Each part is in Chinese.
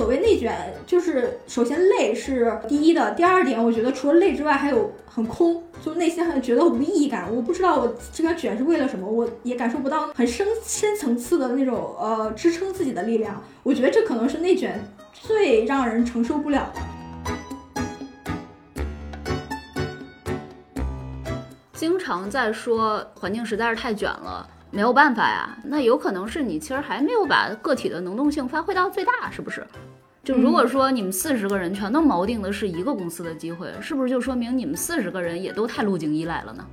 所谓内卷，就是首先累是第一的，第二点，我觉得除了累之外，还有很空，就内心很觉得无意义感。我不知道我这个卷是为了什么，我也感受不到很深深层次的那种呃支撑自己的力量。我觉得这可能是内卷最让人承受不了的。经常在说环境实在是太卷了。没有办法呀，那有可能是你其实还没有把个体的能动性发挥到最大，是不是？就如果说你们四十个人全都锚定的是一个公司的机会，是不是就说明你们四十个人也都太路径依赖了呢？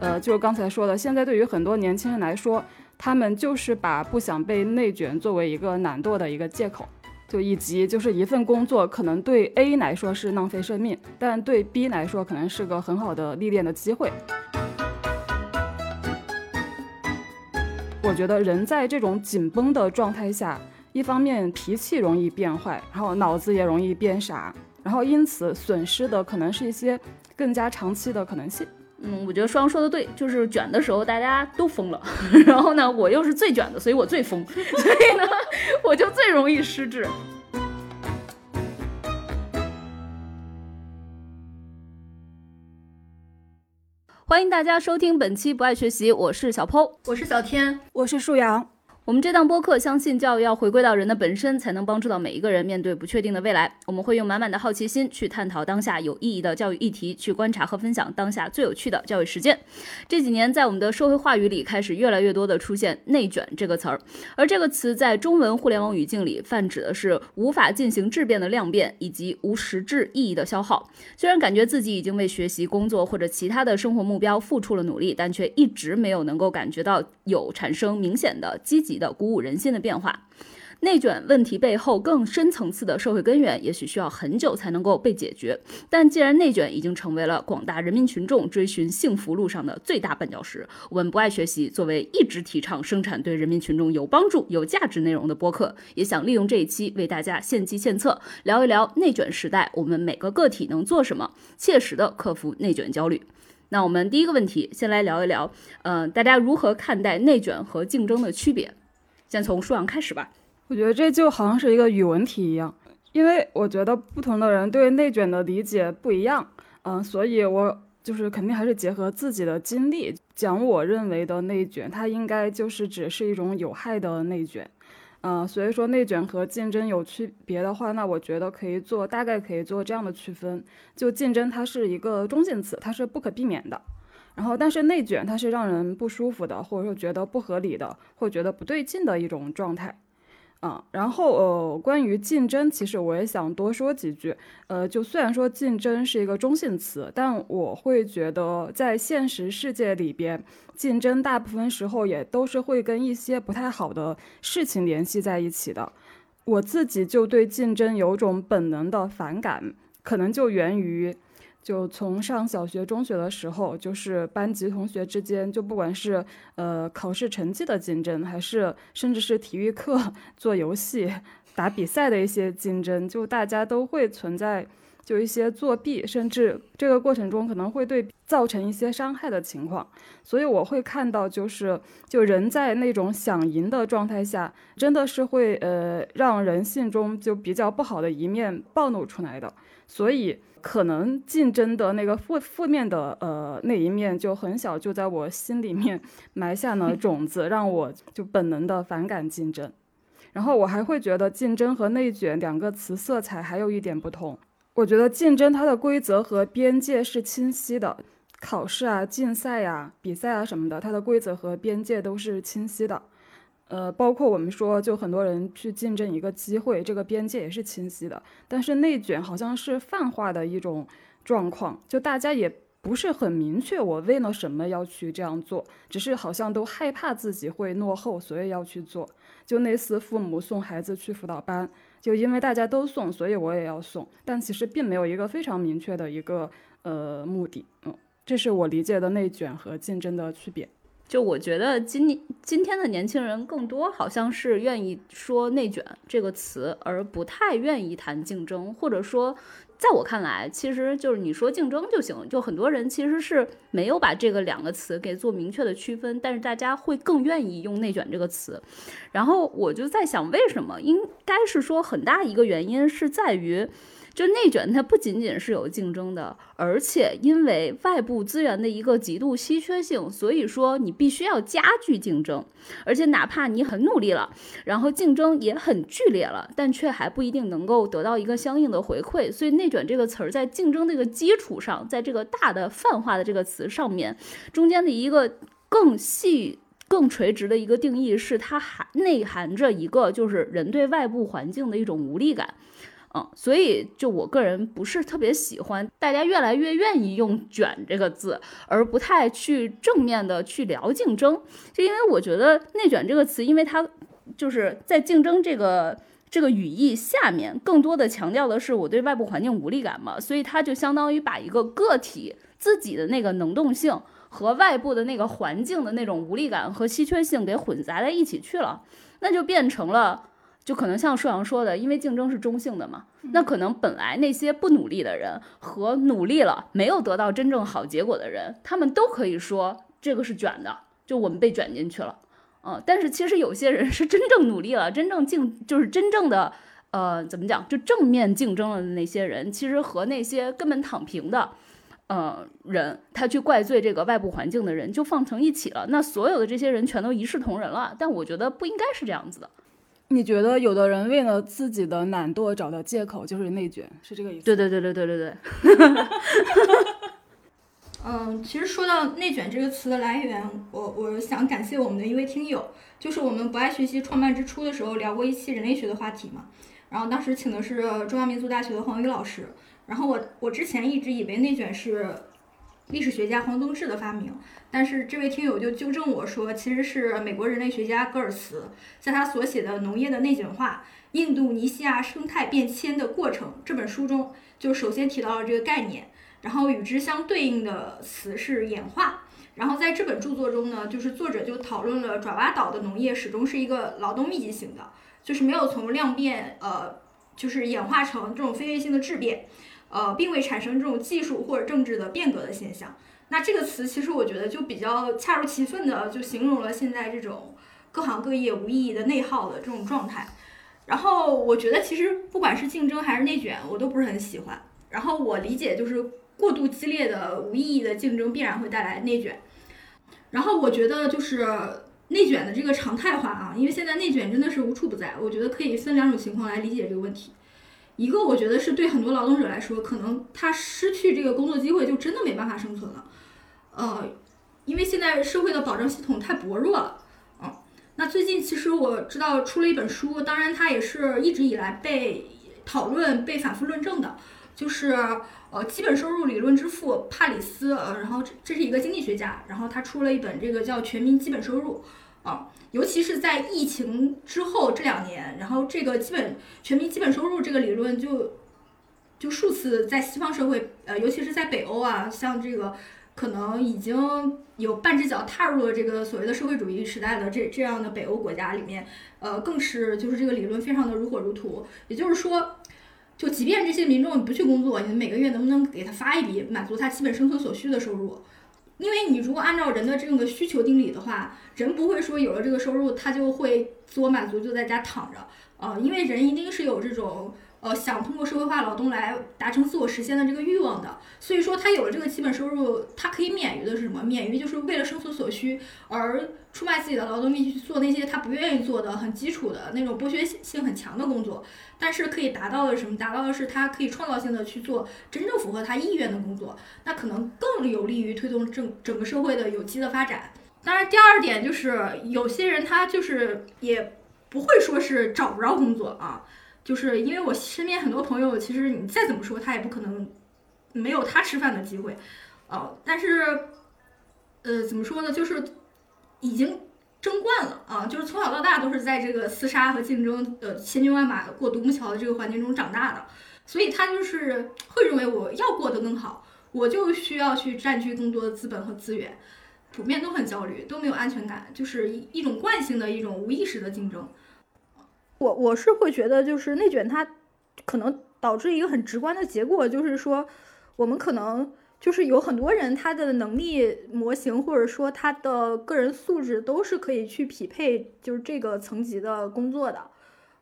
呃，就是刚才说的，现在对于很多年轻人来说，他们就是把不想被内卷作为一个懒惰的一个借口。就以及就是一份工作，可能对 A 来说是浪费生命，但对 B 来说可能是个很好的历练的机会。我觉得人在这种紧绷的状态下，一方面脾气容易变坏，然后脑子也容易变傻，然后因此损失的可能是一些更加长期的可能性。嗯，我觉得双说的对，就是卷的时候大家都疯了，然后呢，我又是最卷的，所以我最疯，所以呢，我就最容易失智。欢迎大家收听本期不爱学习，我是小 Po，我是小天，我是树阳。我们这档播客相信教育要回归到人的本身，才能帮助到每一个人面对不确定的未来。我们会用满满的好奇心去探讨当下有意义的教育议题，去观察和分享当下最有趣的教育实践。这几年，在我们的社会话语里，开始越来越多的出现“内卷”这个词儿，而这个词在中文互联网语境里泛指的是无法进行质变的量变，以及无实质意义的消耗。虽然感觉自己已经为学习、工作或者其他的生活目标付出了努力，但却一直没有能够感觉到有产生明显的积极。的鼓舞人心的变化，内卷问题背后更深层次的社会根源，也许需要很久才能够被解决。但既然内卷已经成为了广大人民群众追寻幸福路上的最大绊脚石，我们不爱学习作为一直提倡生产对人民群众有帮助、有价值内容的播客，也想利用这一期为大家献计献策，聊一聊内卷时代我们每个个体能做什么，切实的克服内卷焦虑。那我们第一个问题，先来聊一聊，呃，大家如何看待内卷和竞争的区别？先从舒阳开始吧。我觉得这就好像是一个语文题一样，因为我觉得不同的人对内卷的理解不一样，嗯，所以我就是肯定还是结合自己的经历讲我认为的内卷，它应该就是只是一种有害的内卷，嗯，所以说内卷和竞争有区别的话，那我觉得可以做大概可以做这样的区分，就竞争它是一个中性词，它是不可避免的。然后，但是内卷它是让人不舒服的，或者说觉得不合理的，或觉得不对劲的一种状态，啊。然后，呃，关于竞争，其实我也想多说几句。呃，就虽然说竞争是一个中性词，但我会觉得在现实世界里边，竞争大部分时候也都是会跟一些不太好的事情联系在一起的。我自己就对竞争有种本能的反感，可能就源于。就从上小学、中学的时候，就是班级同学之间，就不管是呃考试成绩的竞争，还是甚至是体育课 做游戏、打比赛的一些竞争，就大家都会存在就一些作弊，甚至这个过程中可能会对造成一些伤害的情况。所以我会看到，就是就人在那种想赢的状态下，真的是会呃让人性中就比较不好的一面暴露出来的。所以。可能竞争的那个负负面的呃那一面就很小，就在我心里面 埋下了种子，让我就本能的反感竞争。然后我还会觉得竞争和内卷两个词色彩还有一点不同。我觉得竞争它的规则和边界是清晰的，考试啊、竞赛呀、比赛啊什么的，它的规则和边界都是清晰的。呃，包括我们说，就很多人去竞争一个机会，这个边界也是清晰的。但是内卷好像是泛化的一种状况，就大家也不是很明确，我为了什么要去这样做，只是好像都害怕自己会落后，所以要去做。就类似父母送孩子去辅导班，就因为大家都送，所以我也要送，但其实并没有一个非常明确的一个呃目的。嗯，这是我理解的内卷和竞争的区别。就我觉得今今天的年轻人更多好像是愿意说“内卷”这个词，而不太愿意谈竞争，或者说。在我看来，其实就是你说竞争就行，就很多人其实是没有把这个两个词给做明确的区分，但是大家会更愿意用“内卷”这个词。然后我就在想，为什么？应该是说很大一个原因是在于。就内卷，它不仅仅是有竞争的，而且因为外部资源的一个极度稀缺性，所以说你必须要加剧竞争，而且哪怕你很努力了，然后竞争也很剧烈了，但却还不一定能够得到一个相应的回馈。所以内卷这个词儿在竞争这个基础上，在这个大的泛化的这个词上面，中间的一个更细、更垂直的一个定义是它含内含着一个就是人对外部环境的一种无力感。嗯，所以就我个人不是特别喜欢，大家越来越愿意用“卷”这个字，而不太去正面的去聊竞争。就因为我觉得“内卷”这个词，因为它就是在竞争这个这个语义下面，更多的强调的是我对外部环境无力感嘛，所以它就相当于把一个个体自己的那个能动性和外部的那个环境的那种无力感和稀缺性给混杂在一起去了，那就变成了。就可能像舒阳说的，因为竞争是中性的嘛，那可能本来那些不努力的人和努力了没有得到真正好结果的人，他们都可以说这个是卷的，就我们被卷进去了，嗯，但是其实有些人是真正努力了，真正竞就是真正的呃怎么讲，就正面竞争了的那些人，其实和那些根本躺平的呃人，他去怪罪这个外部环境的人就放成一起了，那所有的这些人全都一视同仁了，但我觉得不应该是这样子的。你觉得有的人为了自己的懒惰找的借口就是内卷，是这个意思？对对对对对对对。嗯，其实说到内卷这个词的来源，我我想感谢我们的一位听友，就是我们不爱学习创办之初的时候聊过一期人类学的话题嘛，然后当时请的是中央民族大学的黄宇老师，然后我我之前一直以为内卷是。历史学家黄宗智的发明，但是这位听友就纠正我说，其实是美国人类学家戈尔茨在他所写的《农业的内卷化：印度尼西亚生态变迁的过程》这本书中，就首先提到了这个概念，然后与之相对应的词是演化。然后在这本著作中呢，就是作者就讨论了爪哇岛的农业始终是一个劳动密集型的，就是没有从量变呃，就是演化成这种飞跃性的质变。呃，并未产生这种技术或者政治的变革的现象。那这个词其实我觉得就比较恰如其分的就形容了现在这种各行各业无意义的内耗的这种状态。然后我觉得其实不管是竞争还是内卷，我都不是很喜欢。然后我理解就是过度激烈的无意义的竞争必然会带来内卷。然后我觉得就是内卷的这个常态化啊，因为现在内卷真的是无处不在。我觉得可以分两种情况来理解这个问题。一个我觉得是对很多劳动者来说，可能他失去这个工作机会就真的没办法生存了，呃，因为现在社会的保障系统太薄弱了，嗯，那最近其实我知道出了一本书，当然它也是一直以来被讨论、被反复论证的，就是呃基本收入理论之父帕里斯，呃，然后这这是一个经济学家，然后他出了一本这个叫《全民基本收入》，啊。尤其是在疫情之后这两年，然后这个基本全民基本收入这个理论就就数次在西方社会，呃，尤其是在北欧啊，像这个可能已经有半只脚踏入了这个所谓的社会主义时代的这这样的北欧国家里面，呃，更是就是这个理论非常的如火如荼。也就是说，就即便这些民众不去工作，你每个月能不能给他发一笔满足他基本生存所需的收入？因为你如果按照人的这个需求定理的话，人不会说有了这个收入，他就会自我满足，就在家躺着，呃，因为人一定是有这种。呃，想通过社会化劳动来达成自我实现的这个欲望的，所以说他有了这个基本收入，他可以免于的是什么？免于就是为了生存所需而出卖自己的劳动力去做那些他不愿意做的很基础的那种剥削性很强的工作，但是可以达到的什么？达到的是他可以创造性的去做真正符合他意愿的工作，那可能更有利于推动整整个社会的有机的发展。当然，第二点就是有些人他就是也不会说是找不着工作啊。就是因为我身边很多朋友，其实你再怎么说，他也不可能没有他吃饭的机会，哦，但是，呃，怎么说呢？就是已经争惯了啊，就是从小到大都是在这个厮杀和竞争，呃，千军万马过独木桥的这个环境中长大的，所以他就是会认为我要过得更好，我就需要去占据更多的资本和资源，普遍都很焦虑，都没有安全感，就是一一种惯性的一种无意识的竞争。我我是会觉得，就是内卷它可能导致一个很直观的结果，就是说我们可能就是有很多人他的能力模型或者说他的个人素质都是可以去匹配就是这个层级的工作的，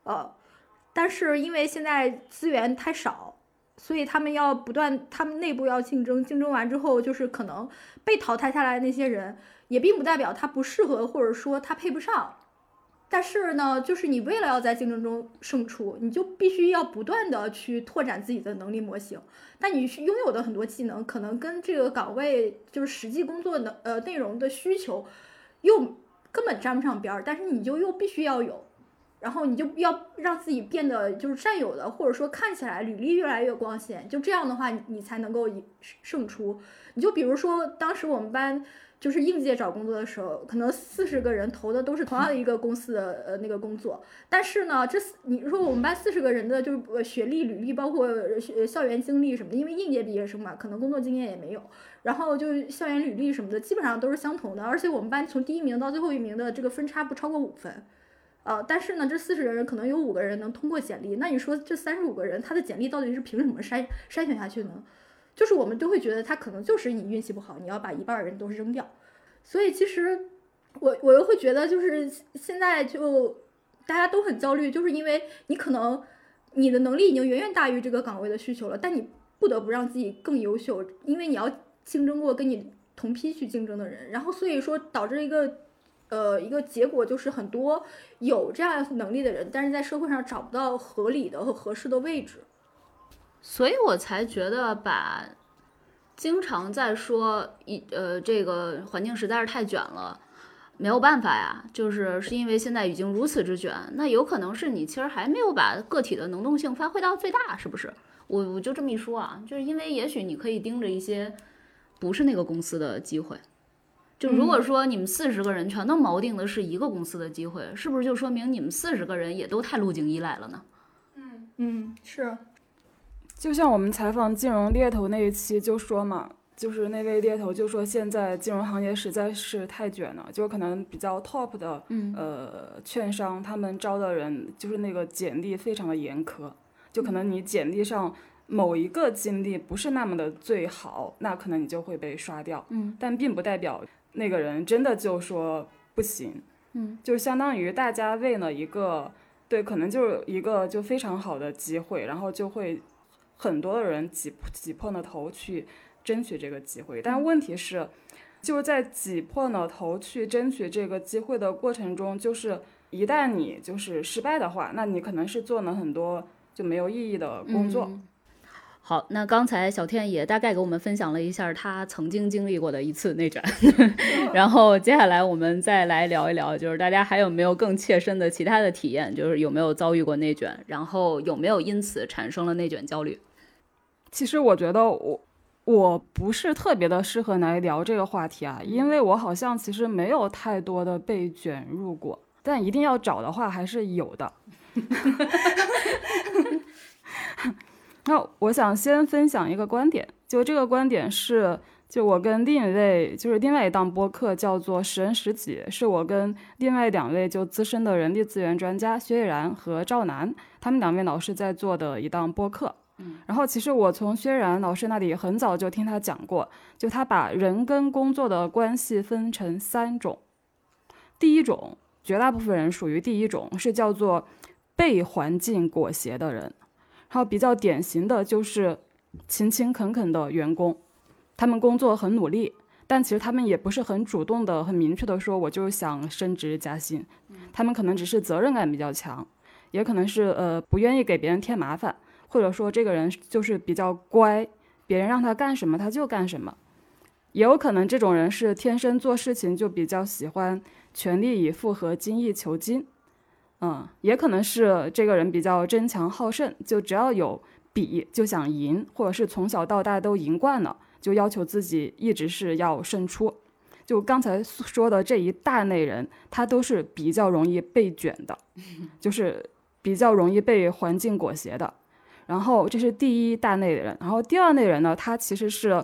呃，但是因为现在资源太少。所以他们要不断，他们内部要竞争，竞争完之后，就是可能被淘汰下来那些人，也并不代表他不适合，或者说他配不上。但是呢，就是你为了要在竞争中胜出，你就必须要不断的去拓展自己的能力模型。但你拥有的很多技能，可能跟这个岗位就是实际工作的呃内容的需求，又根本沾不上边儿。但是你就又必须要有。然后你就要让自己变得就是占有的，或者说看起来履历越来越光鲜，就这样的话，你你才能够胜出。你就比如说，当时我们班就是应届找工作的时候，可能四十个人投的都是同样的一个公司的呃那个工作，但是呢，这你说我们班四十个人的就是学历、履历，包括校园经历什么的，因为应届毕业生嘛，可能工作经验也没有，然后就校园履历什么的基本上都是相同的，而且我们班从第一名到最后一名的这个分差不超过五分。呃，但是呢，这四十个人可能有五个人能通过简历，那你说这三十五个人他的简历到底是凭什么筛筛选下去呢？就是我们都会觉得他可能就是你运气不好，你要把一半人都扔掉。所以其实我我又会觉得，就是现在就大家都很焦虑，就是因为你可能你的能力已经远远大于这个岗位的需求了，但你不得不让自己更优秀，因为你要竞争过跟你同批去竞争的人，然后所以说导致一个。呃，一个结果就是很多有这样能力的人，但是在社会上找不到合理的和合适的位置，所以我才觉得把经常在说一呃这个环境实在是太卷了，没有办法呀，就是是因为现在已经如此之卷，那有可能是你其实还没有把个体的能动性发挥到最大，是不是？我我就这么一说啊，就是因为也许你可以盯着一些不是那个公司的机会。就如果说你们四十个人全都锚定的是一个公司的机会，是不是就说明你们四十个人也都太路径依赖了呢？嗯嗯，是。就像我们采访金融猎头那一期就说嘛，就是那位猎头就说现在金融行业实在是太卷了，就可能比较 top 的呃券商他们招的人就是那个简历非常的严苛，就可能你简历上某一个经历不是那么的最好，那可能你就会被刷掉。嗯，但并不代表。那个人真的就说不行，嗯，就相当于大家为了一个，对，可能就是一个就非常好的机会，然后就会很多的人挤挤破了头去争取这个机会。但问题是，就是在挤破了头去争取这个机会的过程中，就是一旦你就是失败的话，那你可能是做了很多就没有意义的工作。好，那刚才小天也大概给我们分享了一下他曾经经历过的一次内卷，然后接下来我们再来聊一聊，就是大家还有没有更切身的其他的体验，就是有没有遭遇过内卷，然后有没有因此产生了内卷焦虑？其实我觉得我我不是特别的适合来聊这个话题啊，因为我好像其实没有太多的被卷入过，但一定要找的话还是有的。那我想先分享一个观点，就这个观点是，就我跟另一位，就是另外一档播客叫做《识人识己》，是我跟另外两位就资深的人力资源专家薛逸然和赵楠，他们两位老师在做的一档播客。嗯，然后其实我从薛然老师那里很早就听他讲过，就他把人跟工作的关系分成三种，第一种，绝大部分人属于第一种，是叫做被环境裹挟的人。然后比较典型的就是勤勤恳恳的员工，他们工作很努力，但其实他们也不是很主动的、很明确的说，我就想升职加薪。他们可能只是责任感比较强，也可能是呃不愿意给别人添麻烦，或者说这个人就是比较乖，别人让他干什么他就干什么。也有可能这种人是天生做事情就比较喜欢全力以赴和精益求精。嗯，也可能是这个人比较争强好胜，就只要有比就想赢，或者是从小到大都赢惯了，就要求自己一直是要胜出。就刚才说的这一大类人，他都是比较容易被卷的，就是比较容易被环境裹挟的。然后这是第一大类人，然后第二类人呢，他其实是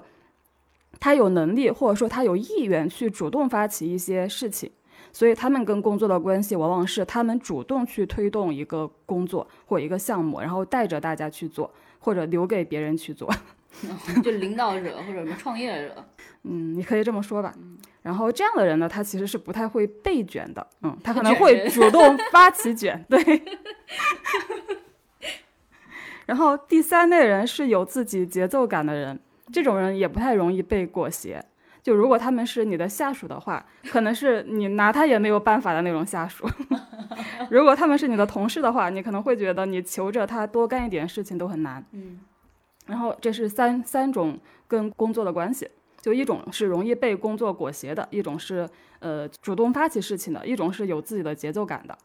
他有能力或者说他有意愿去主动发起一些事情，所以他们跟工作的关系往往是他们主动去推动一个工作或一个项目，然后带着大家去做，或者留给别人去做。就领导者或者什么创业者，嗯，你可以这么说吧。然后这样的人呢，他其实是不太会被卷的，嗯，他可能会主动发起卷，对。然后第三类人是有自己节奏感的人，这种人也不太容易被裹挟。就如果他们是你的下属的话，可能是你拿他也没有办法的那种下属；如果他们是你的同事的话，你可能会觉得你求着他多干一点事情都很难。嗯然后这是三三种跟工作的关系，就一种是容易被工作裹挟的，一种是呃主动发起事情的，一种是有自己的节奏感的。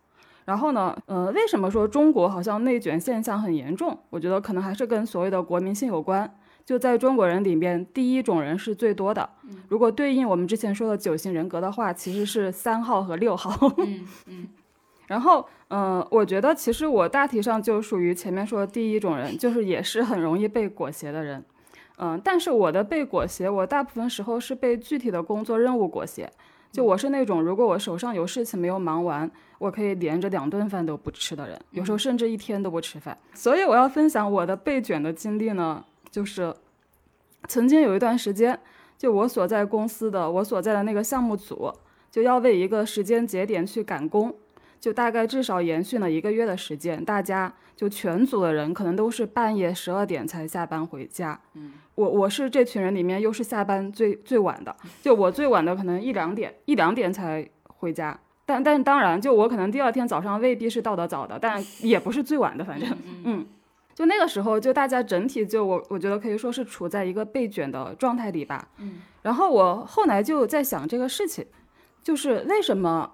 然后呢，呃，为什么说中国好像内卷现象很严重？我觉得可能还是跟所谓的国民性有关。就在中国人里面，第一种人是最多的。如果对应我们之前说的九型人格的话，其实是三号和六号。嗯嗯 然后，嗯、我觉得其实我大体上就属于前面说的第一种人，就是也是很容易被裹挟的人。嗯、但是我的被裹挟，我大部分时候是被具体的工作任务裹挟。就我是那种，如果我手上有事情没有忙完，我可以连着两顿饭都不吃的人，有时候甚至一天都不吃饭。所以我要分享我的被卷的经历呢，就是曾经有一段时间，就我所在公司的我所在的那个项目组，就要为一个时间节点去赶工。就大概至少延续了一个月的时间，大家就全组的人可能都是半夜十二点才下班回家。嗯，我我是这群人里面又是下班最最晚的，就我最晚的可能一两点一两点才回家。但但当然，就我可能第二天早上未必是到得早的，但也不是最晚的，反正嗯。就那个时候，就大家整体就我我觉得可以说是处在一个被卷的状态里吧。嗯。然后我后来就在想这个事情，就是为什么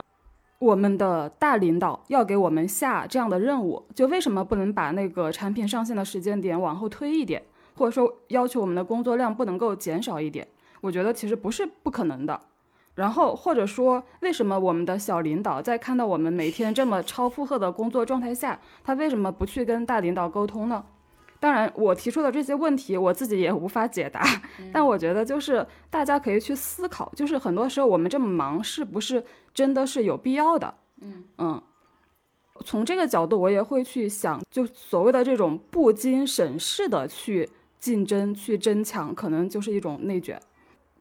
我们的大领导要给我们下这样的任务，就为什么不能把那个产品上线的时间点往后推一点，或者说要求我们的工作量不能够减少一点？我觉得其实不是不可能的。然后或者说，为什么我们的小领导在看到我们每天这么超负荷的工作状态下，他为什么不去跟大领导沟通呢？当然，我提出的这些问题，我自己也无法解答。但我觉得，就是大家可以去思考，就是很多时候我们这么忙，是不是真的是有必要的？嗯从这个角度，我也会去想，就所谓的这种不经审视的去竞争、去争抢，可能就是一种内卷。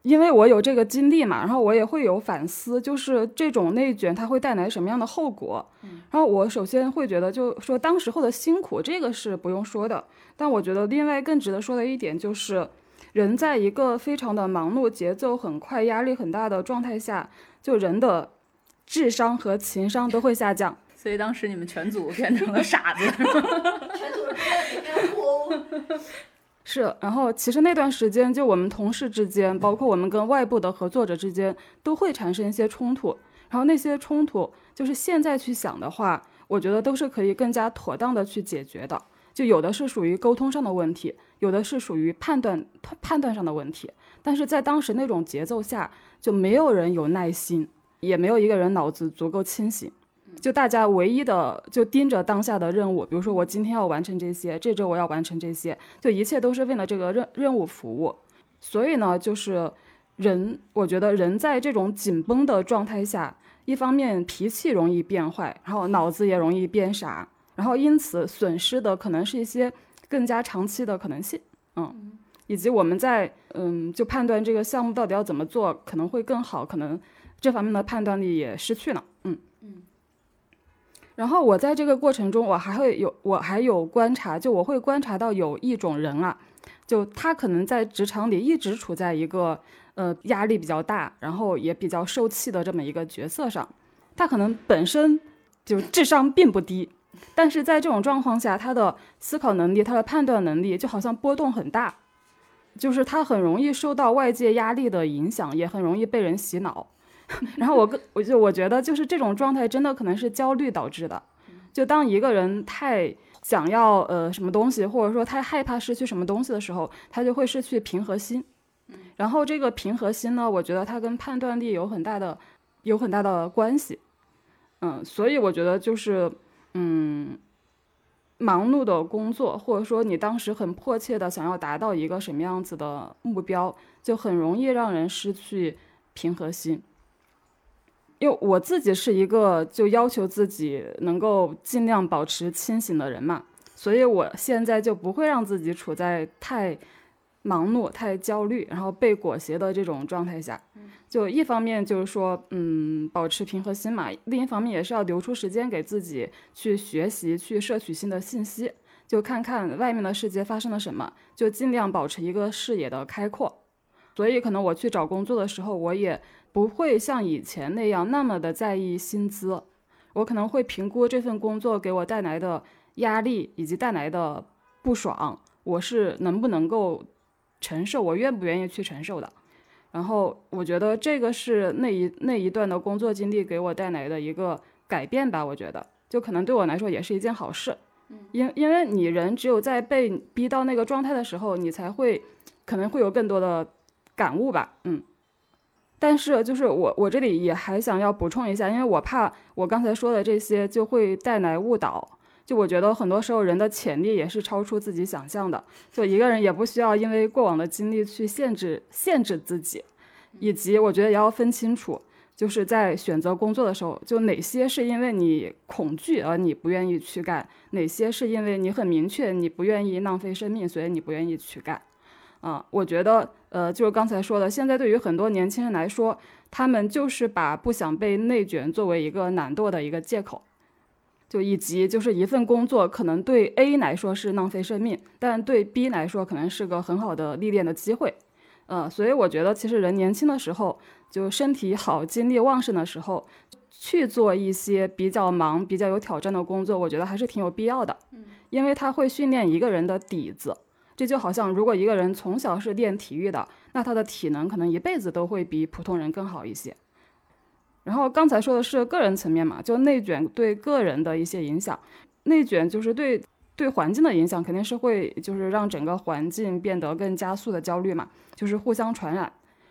因为我有这个经历嘛，然后我也会有反思，就是这种内卷它会带来什么样的后果。然后我首先会觉得，就说当时候的辛苦，这个是不用说的。但我觉得另外更值得说的一点就是，人在一个非常的忙碌、节奏很快、压力很大的状态下，就人的智商和情商都会下降。所以当时你们全组变成了傻子。全组人都在里面哭。是，然后其实那段时间，就我们同事之间，包括我们跟外部的合作者之间，都会产生一些冲突。然后那些冲突，就是现在去想的话，我觉得都是可以更加妥当的去解决的。就有的是属于沟通上的问题，有的是属于判断判断上的问题。但是在当时那种节奏下，就没有人有耐心，也没有一个人脑子足够清醒。就大家唯一的就盯着当下的任务，比如说我今天要完成这些，这周我要完成这些，就一切都是为了这个任任务服务。所以呢，就是人，我觉得人在这种紧绷的状态下，一方面脾气容易变坏，然后脑子也容易变傻，然后因此损失的可能是一些更加长期的可能性，嗯，以及我们在嗯就判断这个项目到底要怎么做可能会更好，可能这方面的判断力也失去了，嗯。然后我在这个过程中，我还会有，我还有观察，就我会观察到有一种人啊，就他可能在职场里一直处在一个呃压力比较大，然后也比较受气的这么一个角色上，他可能本身就智商并不低，但是在这种状况下，他的思考能力、他的判断能力就好像波动很大，就是他很容易受到外界压力的影响，也很容易被人洗脑。然后我跟我就我觉得就是这种状态真的可能是焦虑导致的，就当一个人太想要呃什么东西，或者说太害怕失去什么东西的时候，他就会失去平和心。然后这个平和心呢，我觉得它跟判断力有很大的有很大的关系。嗯，所以我觉得就是嗯忙碌的工作，或者说你当时很迫切的想要达到一个什么样子的目标，就很容易让人失去平和心。因为我自己是一个就要求自己能够尽量保持清醒的人嘛，所以我现在就不会让自己处在太忙碌、太焦虑，然后被裹挟的这种状态下。就一方面就是说，嗯，保持平和心嘛；另一方面也是要留出时间给自己去学习、去摄取新的信息，就看看外面的世界发生了什么，就尽量保持一个视野的开阔。所以可能我去找工作的时候，我也不会像以前那样那么的在意薪资，我可能会评估这份工作给我带来的压力以及带来的不爽，我是能不能够承受，我愿不愿意去承受的。然后我觉得这个是那一那一段的工作经历给我带来的一个改变吧。我觉得就可能对我来说也是一件好事，因因为你人只有在被逼到那个状态的时候，你才会可能会有更多的感悟吧。嗯，但是就是我我这里也还想要补充一下，因为我怕我刚才说的这些就会带来误导。就我觉得很多时候人的潜力也是超出自己想象的，就一个人也不需要因为过往的经历去限制限制自己，以及我觉得也要分清楚，就是在选择工作的时候，就哪些是因为你恐惧而你不愿意去干，哪些是因为你很明确你不愿意浪费生命，所以你不愿意去干。啊，我觉得呃，就是刚才说的，现在对于很多年轻人来说，他们就是把不想被内卷作为一个懒惰的一个借口。就以及就是一份工作，可能对 A 来说是浪费生命，但对 B 来说可能是个很好的历练的机会，呃，所以我觉得其实人年轻的时候，就身体好、精力旺盛的时候，去做一些比较忙、比较有挑战的工作，我觉得还是挺有必要的。嗯，因为它会训练一个人的底子，这就好像如果一个人从小是练体育的，那他的体能可能一辈子都会比普通人更好一些。然后刚才说的是个人层面嘛，就内卷对个人的一些影响，内卷就是对对环境的影响，肯定是会就是让整个环境变得更加速的焦虑嘛，就是互相传染。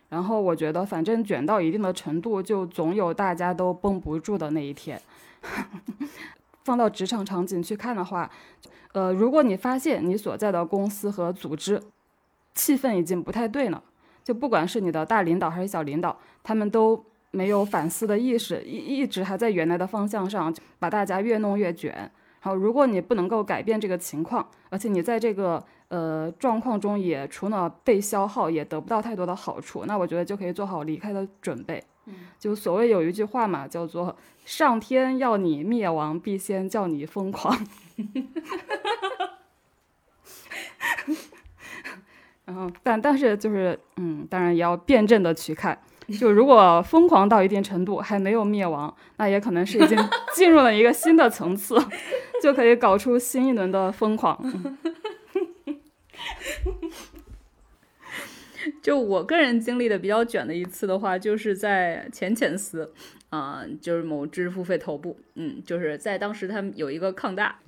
然后我觉得反正卷到一定的程度，就总有大家都绷不住的那一天。放到职场场景去看的话，呃，如果你发现你所在的公司和组织气氛已经不太对了，就不管是你的大领导还是小领导，他们都。没有反思的意识，一一直还在原来的方向上，把大家越弄越卷。好，如果你不能够改变这个情况，而且你在这个呃状况中也除了被消耗，也得不到太多的好处，那我觉得就可以做好离开的准备。嗯，就所谓有一句话嘛，叫做“上天要你灭亡，必先叫你疯狂 ”。然后，但但是就是嗯，当然也要辩证的去看。就如果疯狂到一定程度还没有灭亡，那也可能是已经 进入了一个新的层次，就可以搞出新一轮的疯狂。就我个人经历的比较卷的一次的话，就是在前前司。啊，就是某知识付费头部，嗯，就是在当时他们有一个抗大，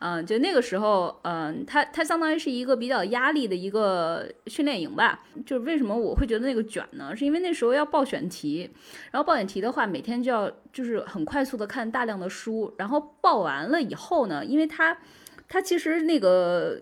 嗯，就那个时候，嗯，它它相当于是一个比较压力的一个训练营吧。就是为什么我会觉得那个卷呢？是因为那时候要报选题，然后报选题的话，每天就要就是很快速的看大量的书，然后报完了以后呢，因为它它其实那个。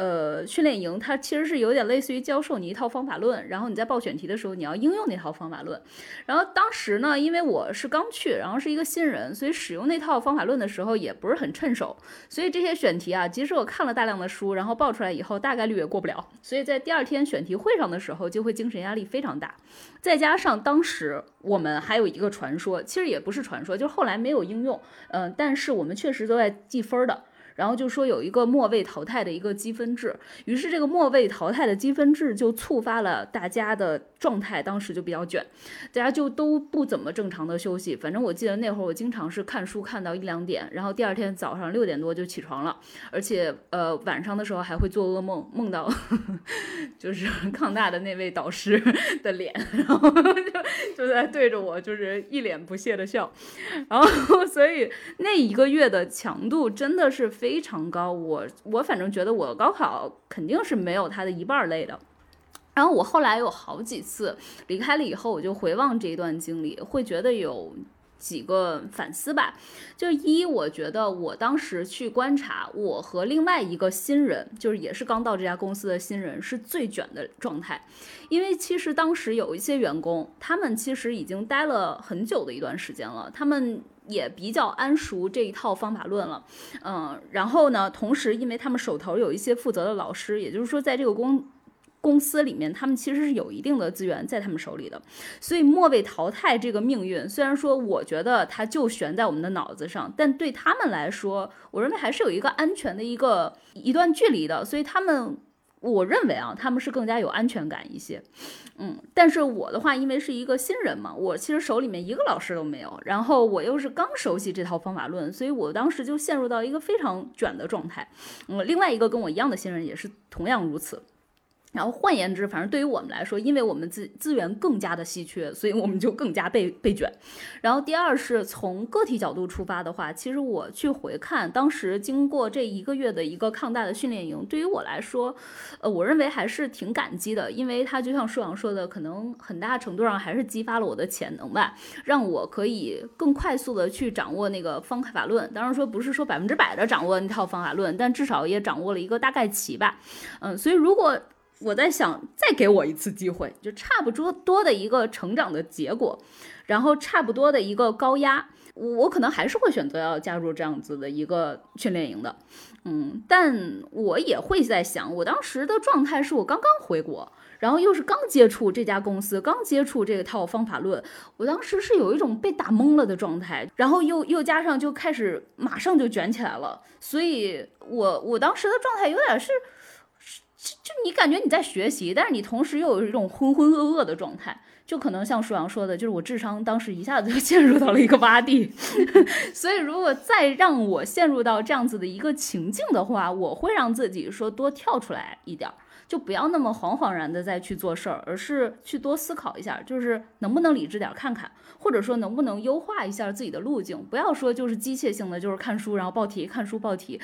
呃，训练营它其实是有点类似于教授你一套方法论，然后你在报选题的时候你要应用那套方法论。然后当时呢，因为我是刚去，然后是一个新人，所以使用那套方法论的时候也不是很趁手。所以这些选题啊，即使我看了大量的书，然后报出来以后，大概率也过不了。所以在第二天选题会上的时候，就会精神压力非常大。再加上当时我们还有一个传说，其实也不是传说，就是后来没有应用。嗯，但是我们确实都在记分的。然后就说有一个末位淘汰的一个积分制，于是这个末位淘汰的积分制就触发了大家的状态，当时就比较卷，大家就都不怎么正常的休息。反正我记得那会儿我经常是看书看到一两点，然后第二天早上六点多就起床了，而且呃晚上的时候还会做噩梦，梦到 就是抗大的那位导师的脸，然后就就在对着我就是一脸不屑的笑，然后所以那一个月的强度真的是非。非常高，我我反正觉得我高考肯定是没有他的一半累的。然后我后来有好几次离开了以后，我就回望这一段经历，会觉得有几个反思吧。就一，我觉得我当时去观察，我和另外一个新人，就是也是刚到这家公司的新人，是最卷的状态。因为其实当时有一些员工，他们其实已经待了很久的一段时间了，他们也比较谙熟这一套方法论了。嗯，然后呢，同时因为他们手头有一些负责的老师，也就是说，在这个公公司里面，他们其实是有一定的资源在他们手里的，所以末位淘汰这个命运，虽然说我觉得它就悬在我们的脑子上，但对他们来说，我认为还是有一个安全的一个一段距离的，所以他们，我认为啊，他们是更加有安全感一些，嗯，但是我的话，因为是一个新人嘛，我其实手里面一个老师都没有，然后我又是刚熟悉这套方法论，所以我当时就陷入到一个非常卷的状态，嗯，另外一个跟我一样的新人也是同样如此。然后换言之，反正对于我们来说，因为我们资资源更加的稀缺，所以我们就更加被被卷。然后第二是从个体角度出发的话，其实我去回看当时经过这一个月的一个抗大的训练营，对于我来说，呃，我认为还是挺感激的，因为它就像舒阳说的，可能很大程度上还是激发了我的潜能吧，让我可以更快速的去掌握那个方法论。当然说不是说百分之百的掌握那套方法论，但至少也掌握了一个大概齐吧。嗯，所以如果我在想，再给我一次机会，就差不多多的一个成长的结果，然后差不多的一个高压，我可能还是会选择要加入这样子的一个训练营的，嗯，但我也会在想，我当时的状态是我刚刚回国，然后又是刚接触这家公司，刚接触这套方法论，我当时是有一种被打懵了的状态，然后又又加上就开始马上就卷起来了，所以我我当时的状态有点是。就你感觉你在学习，但是你同时又有一种浑浑噩噩的状态，就可能像舒阳说的，就是我智商当时一下子就陷入到了一个洼地。所以如果再让我陷入到这样子的一个情境的话，我会让自己说多跳出来一点，就不要那么惶惶然的再去做事儿，而是去多思考一下，就是能不能理智点看看，或者说能不能优化一下自己的路径，不要说就是机械性的就是看书然后报题，看书报题。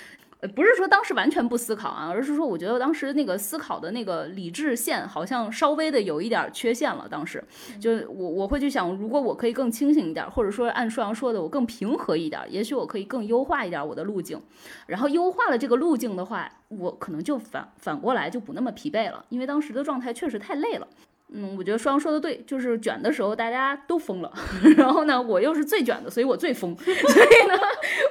呃，不是说当时完全不思考啊，而是说我觉得当时那个思考的那个理智线好像稍微的有一点缺陷了。当时就我我会去想，如果我可以更清醒一点，或者说按舒阳说的，我更平和一点，也许我可以更优化一点我的路径。然后优化了这个路径的话，我可能就反反过来就不那么疲惫了，因为当时的状态确实太累了。嗯，我觉得双说的对，就是卷的时候大家都疯了，然后呢，我又是最卷的，所以我最疯，所以呢，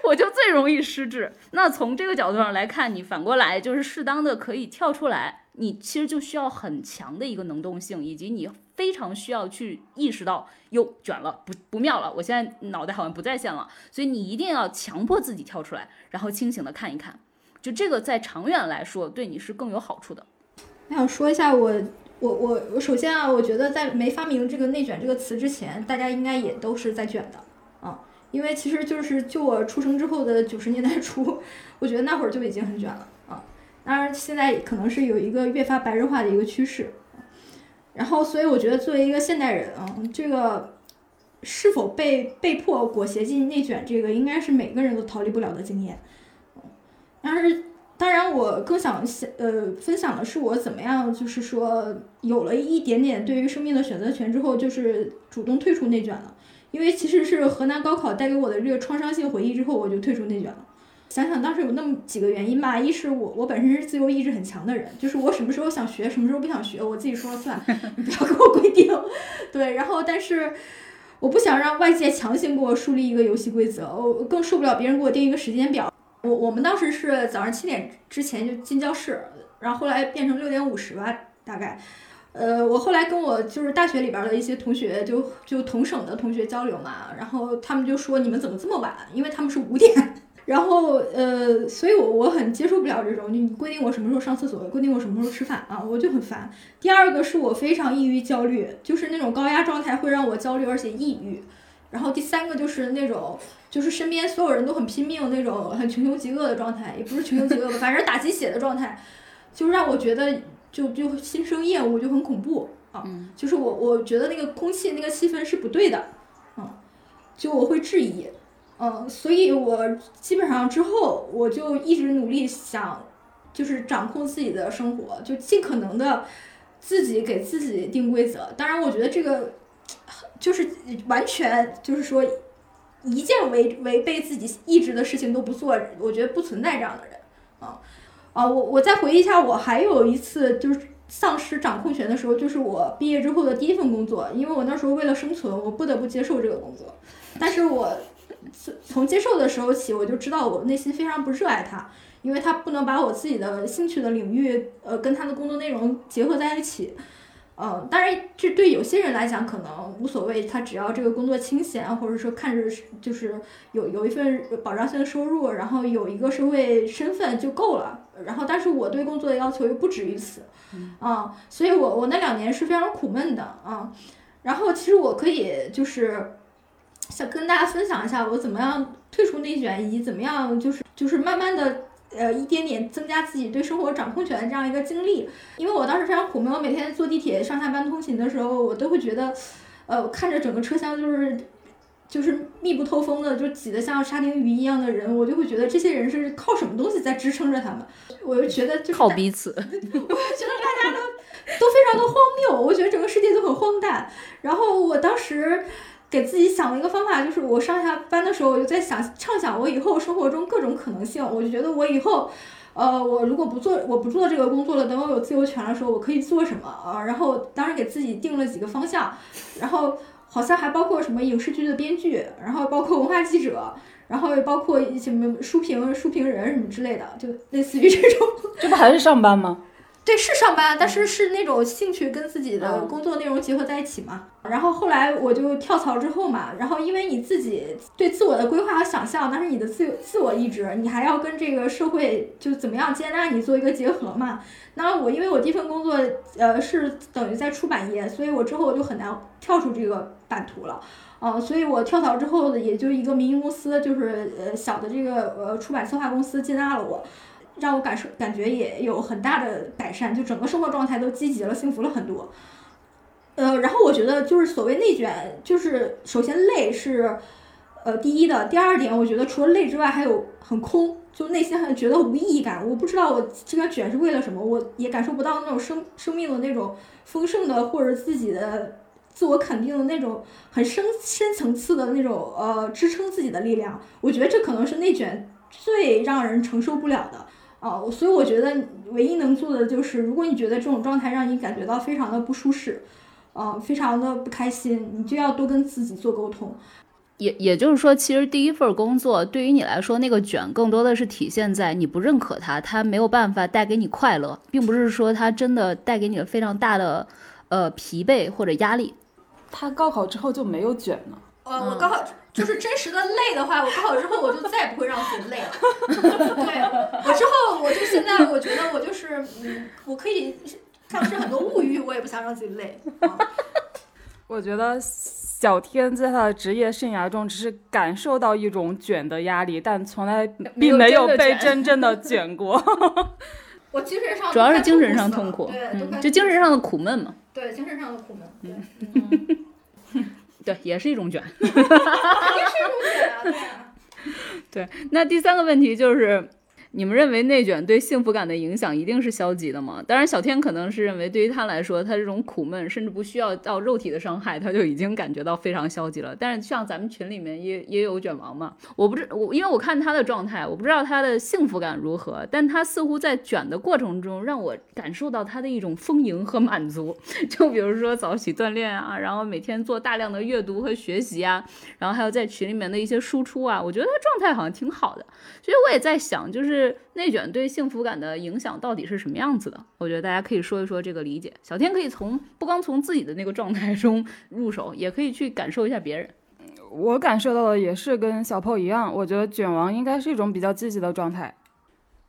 我就最容易失智。那从这个角度上来看，你反过来就是适当的可以跳出来，你其实就需要很强的一个能动性，以及你非常需要去意识到，哟，卷了，不不妙了，我现在脑袋好像不在线了，所以你一定要强迫自己跳出来，然后清醒的看一看，就这个在长远来说对你是更有好处的。我想说一下我。我我我首先啊，我觉得在没发明这个“内卷”这个词之前，大家应该也都是在卷的啊，因为其实就是就我出生之后的九十年代初，我觉得那会儿就已经很卷了啊。当然现在可能是有一个越发白热化的一个趋势，然后所以我觉得作为一个现代人啊，这个是否被被迫裹挟进内卷，这个应该是每个人都逃离不了的经验，但是。当然，我更想呃分享的是我怎么样，就是说有了一点点对于生命的选择权之后，就是主动退出内卷了。因为其实是河南高考带给我的这个创伤性回忆之后，我就退出内卷了。想想当时有那么几个原因吧，一是我我本身是自由意志很强的人，就是我什么时候想学，什么时候不想学，我自己说了算，不要给我规定。对，然后但是我不想让外界强行给我树立一个游戏规则，我更受不了别人给我定一个时间表。我我们当时是早上七点之前就进教室，然后后来变成六点五十吧，大概。呃，我后来跟我就是大学里边的一些同学，就就同省的同学交流嘛，然后他们就说你们怎么这么晚？因为他们是五点。然后呃，所以我我很接受不了这种你规定我什么时候上厕所，规定我什么时候吃饭啊，我就很烦。第二个是我非常抑郁焦虑，就是那种高压状态会让我焦虑而且抑郁。然后第三个就是那种。就是身边所有人都很拼命那种很穷凶极恶的状态，也不是穷凶极恶吧，反正打鸡血的状态，就让我觉得就就心生厌恶，就很恐怖啊。就是我我觉得那个空气那个气氛是不对的，嗯，就我会质疑，嗯，所以我基本上之后我就一直努力想，就是掌控自己的生活，就尽可能的自己给自己定规则。当然，我觉得这个就是完全就是说。一件违违背自己意志的事情都不做，我觉得不存在这样的人啊啊！我我再回忆一下，我还有一次就是丧失掌控权的时候，就是我毕业之后的第一份工作，因为我那时候为了生存，我不得不接受这个工作，但是我从接受的时候起，我就知道我内心非常不热爱它，因为它不能把我自己的兴趣的领域呃跟他的工作内容结合在一起。呃，当然，这对有些人来讲可能无所谓，他只要这个工作清闲，或者说看着就是有有一份保障性的收入，然后有一个社会身份就够了。然后，但是我对工作的要求又不止于此，啊，所以我我那两年是非常苦闷的啊。然后，其实我可以就是想跟大家分享一下我怎么样退出内卷，以及怎么样就是就是慢慢的。呃，一点点增加自己对生活掌控权的这样一个经历，因为我当时非常苦闷，我每天坐地铁上下班通勤的时候，我都会觉得，呃，看着整个车厢就是就是密不透风的，就挤得像沙丁鱼一样的人，我就会觉得这些人是靠什么东西在支撑着他们？我就觉得就是靠彼此，我觉得大家都都非常的荒谬，我觉得整个世界都很荒诞。然后我当时。给自己想了一个方法，就是我上下班的时候，我就在想畅想我以后生活中各种可能性。我就觉得我以后，呃，我如果不做，我不做这个工作了，等我有自由权的时候，我可以做什么啊？然后当时给自己定了几个方向，然后好像还包括什么影视剧的编剧，然后包括文化记者，然后也包括什么书评书评人什么之类的，就类似于这种。这不还是上班吗？对，是上班，但是是那种兴趣跟自己的工作内容结合在一起嘛。然后后来我就跳槽之后嘛，然后因为你自己对自我的规划和想象，但是你的自由自我意志，你还要跟这个社会就怎么样接纳你做一个结合嘛。那我因为我第一份工作呃是等于在出版业，所以我之后我就很难跳出这个版图了，呃，所以我跳槽之后也就一个民营公司，就是呃小的这个呃出版策划公司接纳了我。让我感受感觉也有很大的改善，就整个生活状态都积极了，幸福了很多。呃，然后我觉得就是所谓内卷，就是首先累是呃第一的，第二点我觉得除了累之外还有很空，就内心很觉得无意义感。我不知道我这个卷是为了什么，我也感受不到那种生生命的那种丰盛的或者自己的自我肯定的那种很深深层次的那种呃支撑自己的力量。我觉得这可能是内卷最让人承受不了的。哦，所以我觉得唯一能做的就是，如果你觉得这种状态让你感觉到非常的不舒适，呃，非常的不开心，你就要多跟自己做沟通。也也就是说，其实第一份工作对于你来说，那个卷更多的是体现在你不认可它，它没有办法带给你快乐，并不是说它真的带给你了非常大的呃疲惫或者压力。他高考之后就没有卷了。呃，我高考就是真实的累的话，我高考之后我就再也不会让自己累了。对我之后，我就现在我觉得我就是，嗯，我可以丧失很多物欲，我也不想让自己累。我觉得小天在他的职业生涯中只是感受到一种卷的压力，但从来并没有被真正的 卷过。我精神上主要是精神上痛苦，对，就精神上的苦闷嘛。对，精神上的苦闷。对。对，也是一种卷，肯定是一种卷啊！对啊，对。那第三个问题就是。你们认为内卷对幸福感的影响一定是消极的吗？当然，小天可能是认为，对于他来说，他这种苦闷，甚至不需要到肉体的伤害，他就已经感觉到非常消极了。但是，像咱们群里面也也有卷王嘛，我不知我，因为我看他的状态，我不知道他的幸福感如何，但他似乎在卷的过程中，让我感受到他的一种丰盈和满足。就比如说早起锻炼啊，然后每天做大量的阅读和学习啊，然后还有在群里面的一些输出啊，我觉得他状态好像挺好的。所以我也在想，就是。内卷对幸福感的影响到底是什么样子的？我觉得大家可以说一说这个理解。小天可以从不光从自己的那个状态中入手，也可以去感受一下别人。我感受到的也是跟小破一样，我觉得卷王应该是一种比较积极的状态。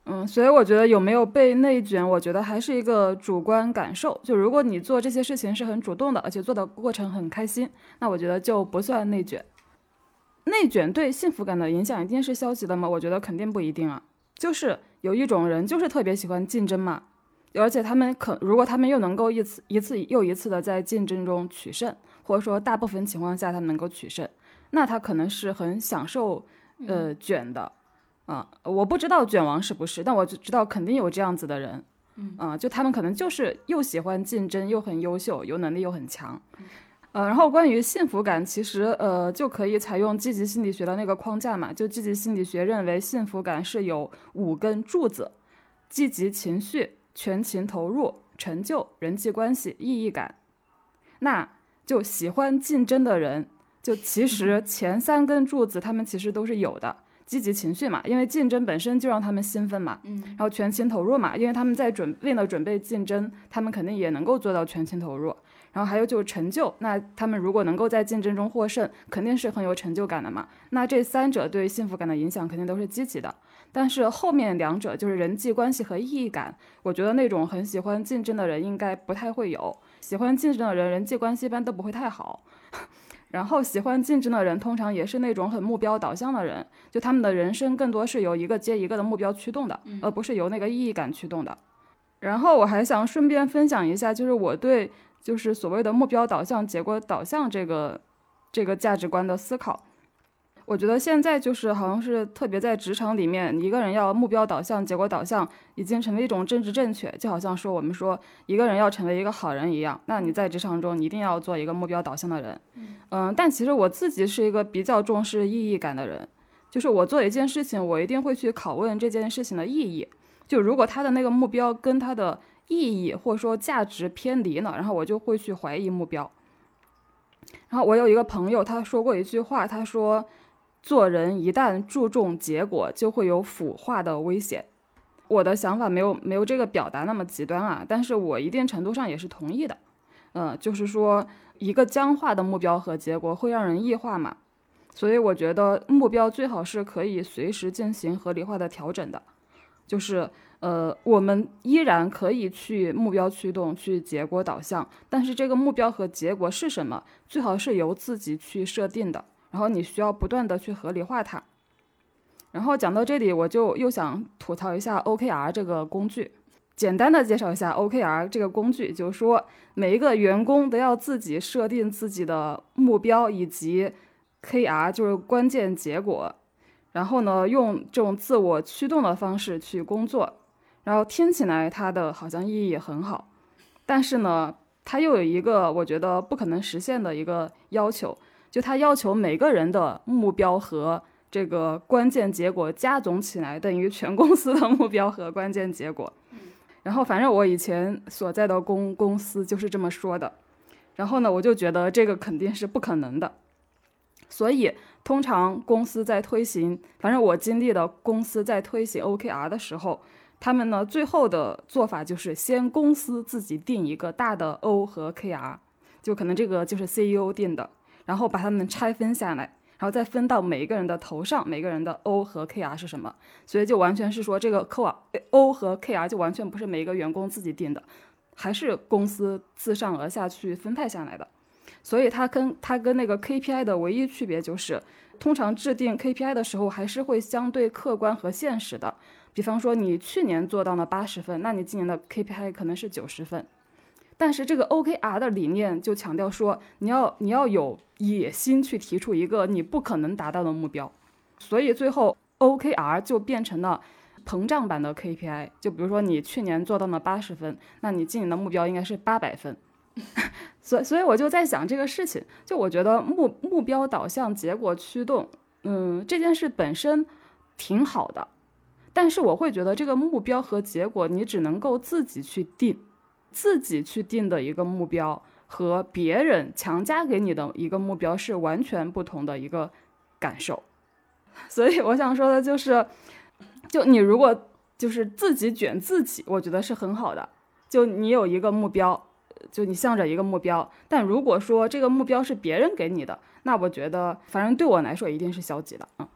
嗯，所以我觉得有没有被内卷，我觉得还是一个主观感受。就如果你做这些事情是很主动的，而且做的过程很开心，那我觉得就不算内卷。内卷对幸福感的影响一定是消极的吗？我觉得肯定不一定啊。就是有一种人，就是特别喜欢竞争嘛，而且他们可如果他们又能够一次一次又一次的在竞争中取胜，或者说大部分情况下他们能够取胜，那他可能是很享受呃卷的啊。我不知道卷王是不是，但我就知道肯定有这样子的人，啊，就他们可能就是又喜欢竞争，又很优秀，有能力又很强。呃，然后关于幸福感，其实呃就可以采用积极心理学的那个框架嘛。就积极心理学认为，幸福感是有五根柱子：积极情绪、全情投入、成就、人际关系、意义感。那就喜欢竞争的人，就其实 前三根柱子他们其实都是有的。积极情绪嘛，因为竞争本身就让他们兴奋嘛。嗯。然后全情投入嘛，因为他们在准为了准备竞争，他们肯定也能够做到全情投入。然后还有就是成就，那他们如果能够在竞争中获胜，肯定是很有成就感的嘛。那这三者对幸福感的影响肯定都是积极的。但是后面两者就是人际关系和意义感，我觉得那种很喜欢竞争的人应该不太会有。喜欢竞争的人，人际关系一般都不会太好。然后喜欢竞争的人，通常也是那种很目标导向的人，就他们的人生更多是由一个接一个的目标驱动的，而不是由那个意义感驱动的。然后我还想顺便分享一下，就是我对。就是所谓的目标导向、结果导向这个这个价值观的思考，我觉得现在就是好像是特别在职场里面，一个人要目标导向、结果导向，已经成为一种政治正确，就好像说我们说一个人要成为一个好人一样。那你在职场中，你一定要做一个目标导向的人。嗯，但其实我自己是一个比较重视意义感的人，就是我做一件事情，我一定会去拷问这件事情的意义。就如果他的那个目标跟他的意义或者说价值偏离了，然后我就会去怀疑目标。然后我有一个朋友，他说过一句话，他说：“做人一旦注重结果，就会有腐化的危险。”我的想法没有没有这个表达那么极端啊，但是我一定程度上也是同意的。嗯，就是说一个僵化的目标和结果会让人异化嘛，所以我觉得目标最好是可以随时进行合理化的调整的，就是。呃，我们依然可以去目标驱动，去结果导向，但是这个目标和结果是什么，最好是由自己去设定的。然后你需要不断的去合理化它。然后讲到这里，我就又想吐槽一下 OKR 这个工具，简单的介绍一下 OKR 这个工具，就是说每一个员工都要自己设定自己的目标以及 KR，就是关键结果，然后呢，用这种自我驱动的方式去工作。然后听起来它的好像意义也很好，但是呢，它又有一个我觉得不可能实现的一个要求，就它要求每个人的目标和这个关键结果加总起来等于全公司的目标和关键结果。然后反正我以前所在的公公司就是这么说的，然后呢，我就觉得这个肯定是不可能的，所以通常公司在推行，反正我经历的公司在推行 OKR 的时候。他们呢，最后的做法就是先公司自己定一个大的 O 和 KR，就可能这个就是 CEO 定的，然后把他们拆分下来，然后再分到每一个人的头上，每个人的 O 和 KR 是什么？所以就完全是说这个 O 和 KR 就完全不是每一个员工自己定的，还是公司自上而下去分派下来的。所以它跟它跟那个 KPI 的唯一区别就是，通常制定 KPI 的时候还是会相对客观和现实的。比方说，你去年做到了八十分，那你今年的 KPI 可能是九十分。但是这个 OKR 的理念就强调说，你要你要有野心去提出一个你不可能达到的目标，所以最后 OKR 就变成了膨胀版的 KPI。就比如说你去年做到了八十分，那你今年的目标应该是八百分。所所以我就在想这个事情，就我觉得目目标导向、结果驱动，嗯，这件事本身挺好的。但是我会觉得这个目标和结果，你只能够自己去定，自己去定的一个目标和别人强加给你的一个目标是完全不同的一个感受。所以我想说的就是，就你如果就是自己卷自己，我觉得是很好的。就你有一个目标，就你向着一个目标，但如果说这个目标是别人给你的，那我觉得反正对我来说一定是消极的嗯。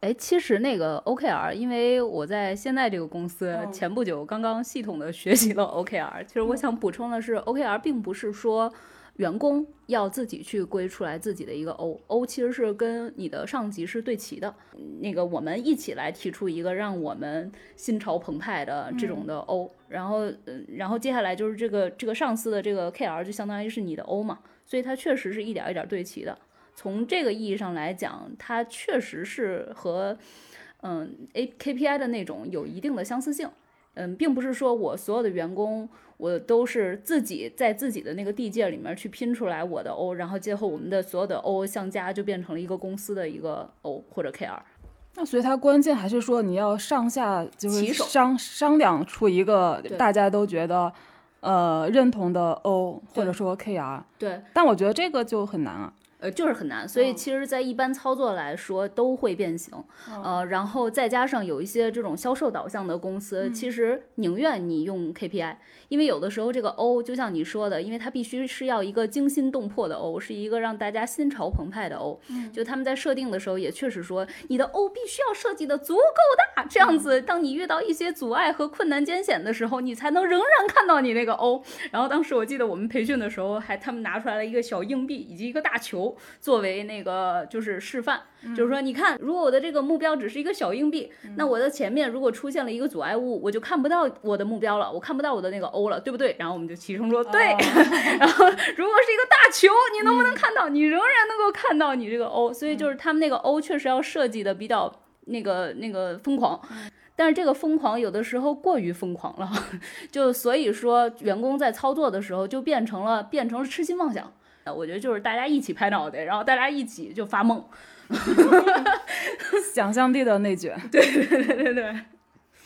哎，其实那个 OKR，因为我在现在这个公司前不久刚刚系统的学习了 OKR。其实我想补充的是，OKR 并不是说员工要自己去归出来自己的一个 O，O 其实是跟你的上级是对齐的。那个我们一起来提出一个让我们心潮澎湃的这种的 O，然后，嗯，然后接下来就是这个这个上司的这个 KR 就相当于是你的 O 嘛，所以它确实是一点一点对齐的。从这个意义上来讲，它确实是和，嗯，A K P I 的那种有一定的相似性，嗯，并不是说我所有的员工我都是自己在自己的那个地界里面去拼出来我的 O，然后最后我们的所有的 O 相加就变成了一个公司的一个 O 或者 KR。那所以它关键还是说你要上下就是商商量出一个大家都觉得呃认同的 O 或者说 KR，对，但我觉得这个就很难啊。呃，就是很难，所以嗯。其实，在一般操作来说都会变形，呃，然后再加上有一些这种销售导向的公司，其实宁愿你用 KPI，因为有的时候这个 O 就像你说的，因为它必须是要一个惊心动魄的 O，是一个让大家心潮澎湃的 O，就他们在设定的时候也确实说，你的 O 必须要设计的足够大，这样子，当你遇到一些阻碍和困难艰险的时候，你才能仍然看到你那个 O。然后当时我记得我们培训的时候，还他们拿出来了一个小硬币以及一个大球作为那个就是示范，就是说你看，如果我的这个目标只是一个小硬币，那我的前面如果出现了一个阻碍物，我就看不到我的目标了，我看不到我的那个 O 了，对不对？然后我们就齐声说对。然后如果是一个大球，你能不能看到？你仍然能够看到你这个 O，所以就是他们那个 O 确实要设计的比较那个那个疯狂。但是这个疯狂有的时候过于疯狂了，就所以说员工在操作的时候就变成了变成了痴心妄想。呃我觉得就是大家一起拍脑袋，然后大家一起就发梦。想象力的内卷，对对对对对。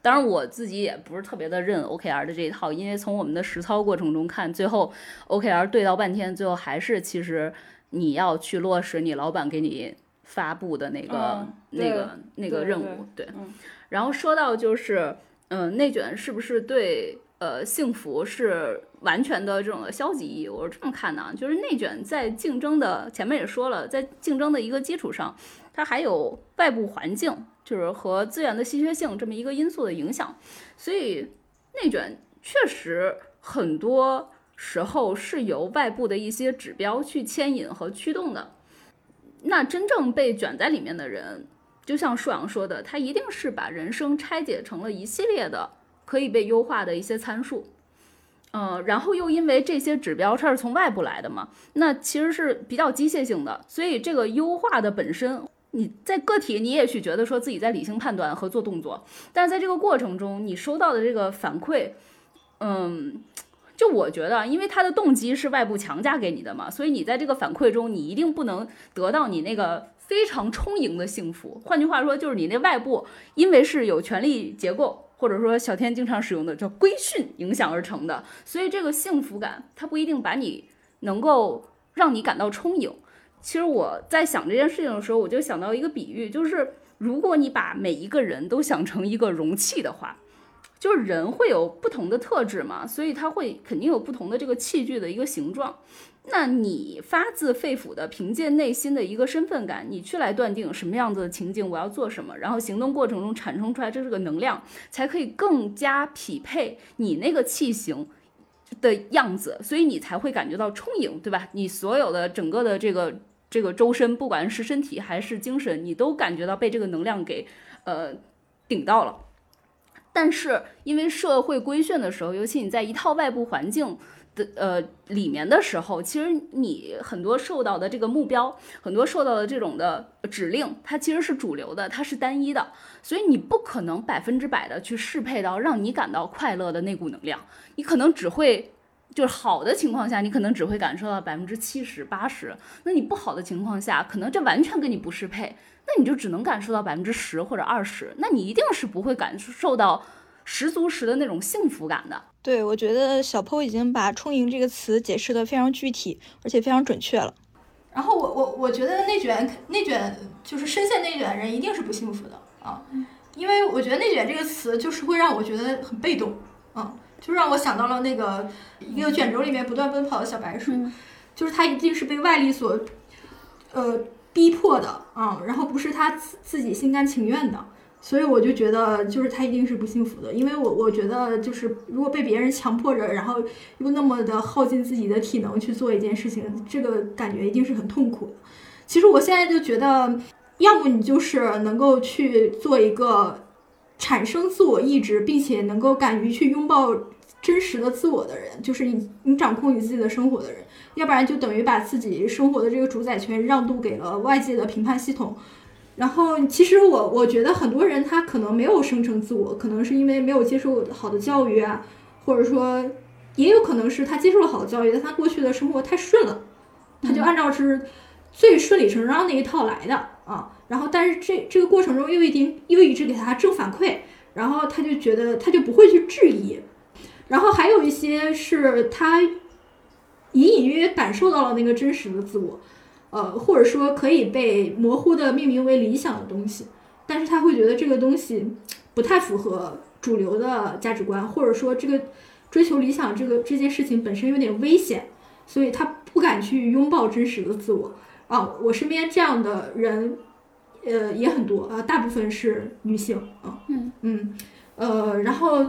当然，我自己也不是特别的认 OKR 的这一套，因为从我们的实操过程中看，最后 OKR 对到半天，最后还是其实你要去落实你老板给你发布的那个、嗯那个那个任务。对，嗯然后说到就是，嗯、内卷是不是对呃幸福是完全的这种消极意义？我是这么看的，啊，就是内卷在竞争的前面也说了，在竞争的一个基础上，它还有外部环境，就是和资源的稀缺性这么一个因素的影响，所以内卷确实很多时候是由外部的一些指标去牵引和驱动的。那真正被卷在里面的人，就像舒阳说的，他一定是把人生拆解成了一系列的可以被优化的一些参数。嗯，然后又因为这些指标它是从外部来的嘛，那其实是比较机械性的，所以这个优化的本身，你在个体你也许觉得说自己在理性判断和做动作，但是在这个过程中，你收到的这个反馈，嗯，就我觉得，因为它的动机是外部强加给你的嘛，所以你在这个反馈中，你一定不能得到你那个非常充盈的幸福。换句话说，就是你那外部因为是有权力结构，或者说小天经常使用的叫规训影响而成的，所以这个幸福感它不一定把你能够让你感到充盈。其实我在想这件事情的时候，我就想到一个比喻，就是如果你把每一个人都想成一个容器的话，就是人会有不同的特质嘛，所以他会肯定有不同的这个器具的一个形状。那你发自肺腑的凭借内心的一个身份感，你去来断定什么样子的情境我要做什么，然后行动过程中产生出来这是个能量，才可以更加匹配你那个器型的样子，所以你才会感觉到充盈，对吧？你所有的整个的这个这个周身，不管是身体还是精神，你都感觉到被这个能量给呃顶到了。但是因为社会规训的时候，尤其你在一套外部环境的呃里面的时候，其实你很多受到的这个目标，很多受到的这种的指令，它其实是主流的，它是单一的，所以你不可能百分之百的去适配到让你感到快乐的那股能量，你可能只会。就是好的情况下，你可能只会感受到百分之七十、八十。那你不好的情况下，可能这完全跟你不适配，那你就只能感受到百分之十或者二十。那你一定是不会感受到十足十的那种幸福感的。对，我觉得小 Po 已经把“充盈”这个词解释的非常具体，而且非常准确了。然后我我我觉得内卷内卷就是深陷内卷的人一定是不幸福的啊，因为我觉得内卷这个词就是会让我觉得很被动，嗯，就让我想到了那个一个卷轴里面不断奔跑的小白鼠，嗯就是他一定是被外力所呃逼迫的啊、然后不是他自自己心甘情愿的。所以我就觉得，就是他一定是不幸福的，因为我我觉得，就是如果被别人强迫着，然后又那么的耗尽自己的体能去做一件事情，这个感觉一定是很痛苦的。其实我现在就觉得，要么你就是能够去做一个产生自我意志，并且能够敢于去拥抱真实的自我的人，就是你你掌控你自己的生活的人；要不然就等于把自己生活的这个主宰权让渡给了外界的评判系统。然后其实我我觉得很多人他可能没有生成自我，可能是因为没有接受好的教育啊，或者说也有可能是他接受了好的教育，但他过去的生活太顺了，他就按照是最顺理成章那一套来的啊。然后但是这这个过程中又一定又一直给他正反馈，然后他就觉得他就不会去质疑。然后还有一些是他隐隐约约感受到了那个真实的自我。呃，或者说可以被模糊的命名为理想的东西，但是他会觉得这个东西不太符合主流的价值观，或者说这个追求理想这个这件事情本身有点危险，所以他不敢去拥抱真实的自我啊。我身边这样的人，呃，也很多啊，大部分是女性啊，嗯嗯，呃，然后。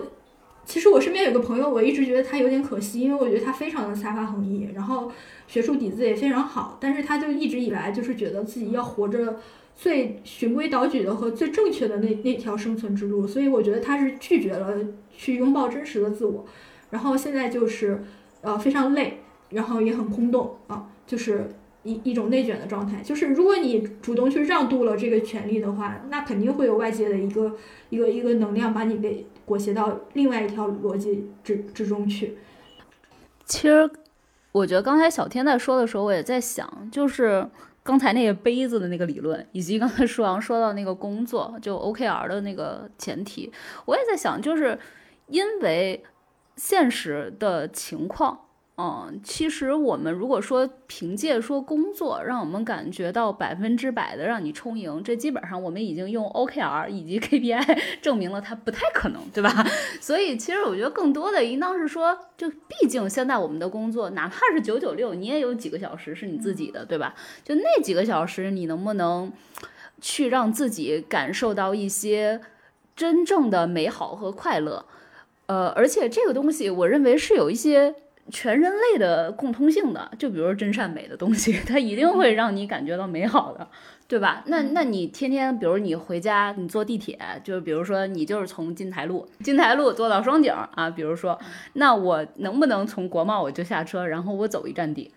其实我身边有个朋友，我一直觉得他有点可惜，因为我觉得他非常的才华横溢，然后学术底子也非常好，但是他就一直以来就是觉得自己要活着最循规蹈矩的和最正确的那那条生存之路，所以我觉得他是拒绝了去拥抱真实的自我，然后现在就是呃非常累，然后也很空洞啊，就是一一种内卷的状态。就是如果你主动去让渡了这个权利的话，那肯定会有外界的一个一个一个能量把你给。裹挟到另外一条逻辑之之中去。其实，我觉得刚才小天在说的时候，我也在想，就是刚才那个杯子的那个理论，以及刚才舒阳说到那个工作，就 OKR 的那个前提，我也在想，就是因为现实的情况。嗯，其实我们如果说凭借说工作让我们感觉到百分之百的让你充盈，这基本上我们已经用 OKR 以及 KPI 证明了它不太可能，对吧？所以其实我觉得更多的应当是说，就毕竟现在我们的工作哪怕是九九六，你也有几个小时是你自己的，对吧？就那几个小时，你能不能去让自己感受到一些真正的美好和快乐？呃，而且这个东西，我认为是有一些。全人类的共通性的，就比如真善美的东西，它一定会让你感觉到美好的，对吧？那那你天天，比如你回家，你坐地铁，就比如说你就是从金台路，金台路坐到双井啊，比如说，那我能不能从国贸我就下车，然后我走一站地，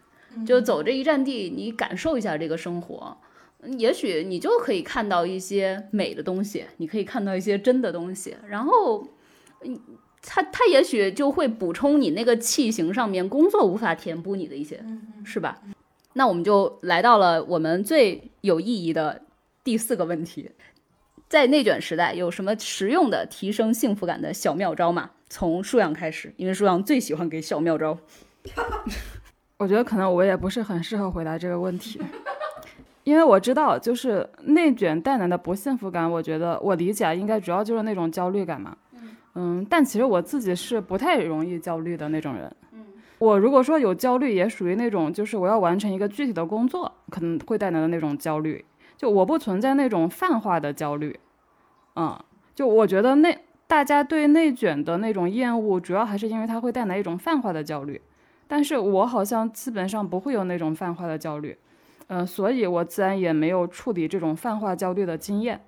就走这一站地，你感受一下这个生活，也许你就可以看到一些美的东西，你可以看到一些真的东西，然后，嗯。他他也许就会补充你那个气型上面工作无法填补你的一些，是吧？那我们就来到了我们最有意义的第四个问题，在内卷时代有什么实用的提升幸福感的小妙招吗？从舒阳开始，因为舒阳最喜欢给小妙招。我觉得可能我也不是很适合回答这个问题，因为我知道就是内卷带来的不幸福感，我觉得我理解应该主要就是那种焦虑感嘛。嗯，但其实我自己是不太容易焦虑的那种人。嗯，我如果说有焦虑，也属于那种就是我要完成一个具体的工作，可能会带来的那种焦虑。就我不存在那种泛化的焦虑。嗯，就我觉得内大家对内卷的那种厌恶，主要还是因为它会带来一种泛化的焦虑。但是我好像基本上不会有那种泛化的焦虑。嗯，所以我自然也没有处理这种泛化焦虑的经验。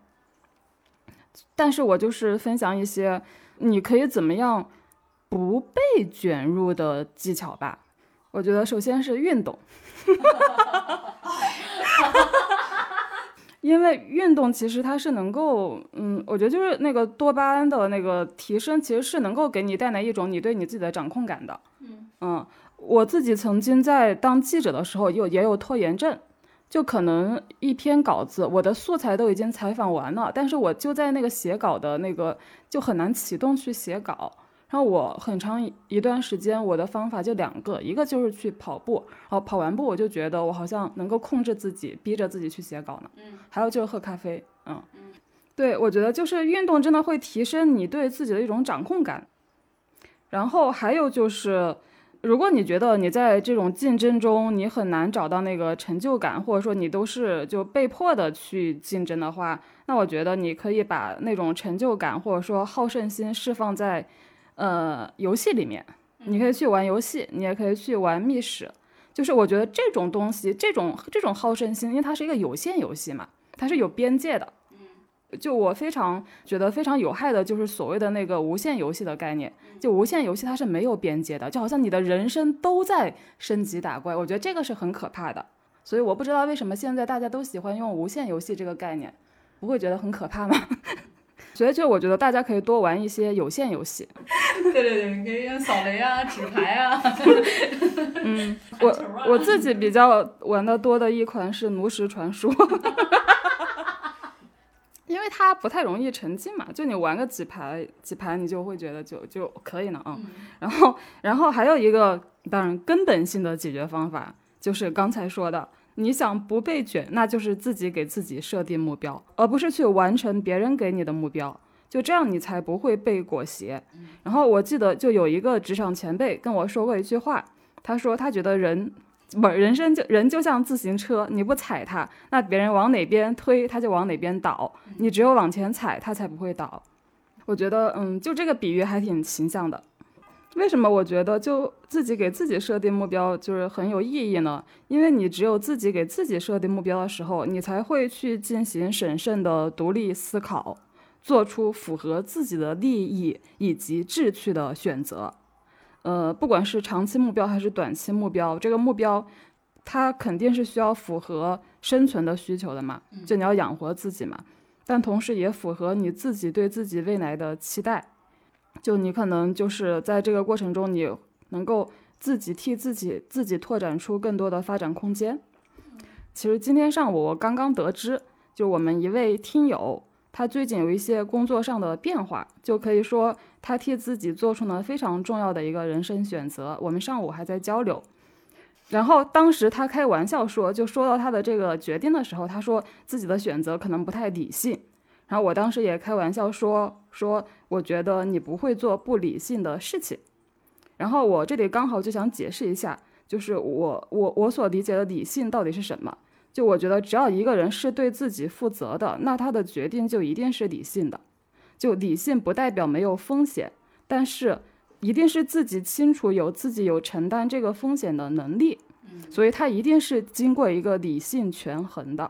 但是我就是分享一些。你可以怎么样不被卷入的技巧吧？我觉得首先是运动，因为运动其实它是能够，嗯，我觉得就是那个多巴胺的那个提升，其实是能够给你带来一种你对你自己的掌控感的。嗯，我自己曾经在当记者的时候有也有拖延症。就可能一篇稿子，我的素材都已经采访完了，但是我就在那个写稿的那个就很难启动去写稿。然后我很长一段时间，我的方法就两个，一个就是去跑步，然后跑完步我就觉得我好像能够控制自己，逼着自己去写稿呢。嗯。还有就是喝咖啡，嗯嗯。对，我觉得就是运动真的会提升你对自己的一种掌控感。然后还有就是。如果你觉得你在这种竞争中你很难找到那个成就感，或者说你都是就被迫的去竞争的话，那我觉得你可以把那种成就感或者说好胜心释放在，呃，游戏里面。你可以去玩游戏，你也可以去玩密室。就是我觉得这种东西，这种这种好胜心，因为它是一个有限游戏嘛，它是有边界的。就我非常觉得非常有害的，就是所谓的那个无限游戏的概念。就无限游戏它是没有边界的，就好像你的人生都在升级打怪。我觉得这个是很可怕的。所以我不知道为什么现在大家都喜欢用无限游戏这个概念。不会觉得很可怕吗？所以就我觉得大家可以多玩一些有限游戏。对对对，你可以用扫雷啊、纸牌啊。嗯，我 我自己比较玩的多的一款是炉石传说。它不太容易沉浸嘛，就你玩个几排几排，你就会觉得就就可以了啊。然后，然后还有一个，当然根本性的解决方法就是刚才说的，你想不被卷，那就是自己给自己设定目标，而不是去完成别人给你的目标，就这样你才不会被裹挟。然后我记得就有一个职场前辈跟我说过一句话，他说他觉得人。不，人生就人就像自行车，你不踩它，那别人往哪边推，它就往哪边倒。你只有往前踩，它才不会倒。我觉得，嗯，就这个比喻还挺形象的。为什么我觉得就自己给自己设定目标就是很有意义呢？因为你只有自己给自己设定目标的时候，你才会去进行审慎的独立思考，做出符合自己的利益以及志趣的选择。呃，不管是长期目标还是短期目标，这个目标，它肯定是需要符合生存的需求的嘛，就你要养活自己嘛，但同时也符合你自己对自己未来的期待，就你可能就是在这个过程中，你能够自己替自己自己拓展出更多的发展空间。其实今天上午我刚刚得知，就我们一位听友。他最近有一些工作上的变化，就可以说他替自己做出了非常重要的一个人生选择。我们上午还在交流，然后当时他开玩笑说，就说到他的这个决定的时候，他说自己的选择可能不太理性。然后我当时也开玩笑说，说我觉得你不会做不理性的事情。然后我这里刚好就想解释一下，就是我我我所理解的理性到底是什么。就我觉得，只要一个人是对自己负责的，那他的决定就一定是理性的。就理性不代表没有风险，但是一定是自己清楚有自己有承担这个风险的能力。所以他一定是经过一个理性权衡的。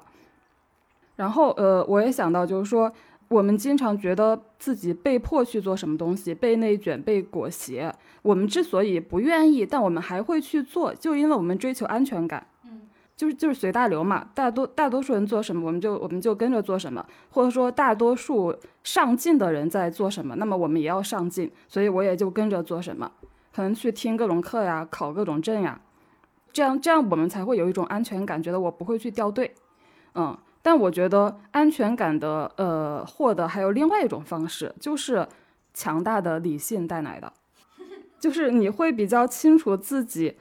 然后，呃，我也想到，就是说，我们经常觉得自己被迫去做什么东西，被内卷、被裹挟。我们之所以不愿意，但我们还会去做，就因为我们追求安全感。就是就是随大流嘛，大多大多数人做什么，我们就我们就跟着做什么，或者说大多数上进的人在做什么，那么我们也要上进，所以我也就跟着做什么，可能去听各种课呀，考各种证呀，这样这样我们才会有一种安全感，觉得我不会去掉队，嗯，但我觉得安全感的呃获得还有另外一种方式，就是强大的理性带来的，就是你会比较清楚自己。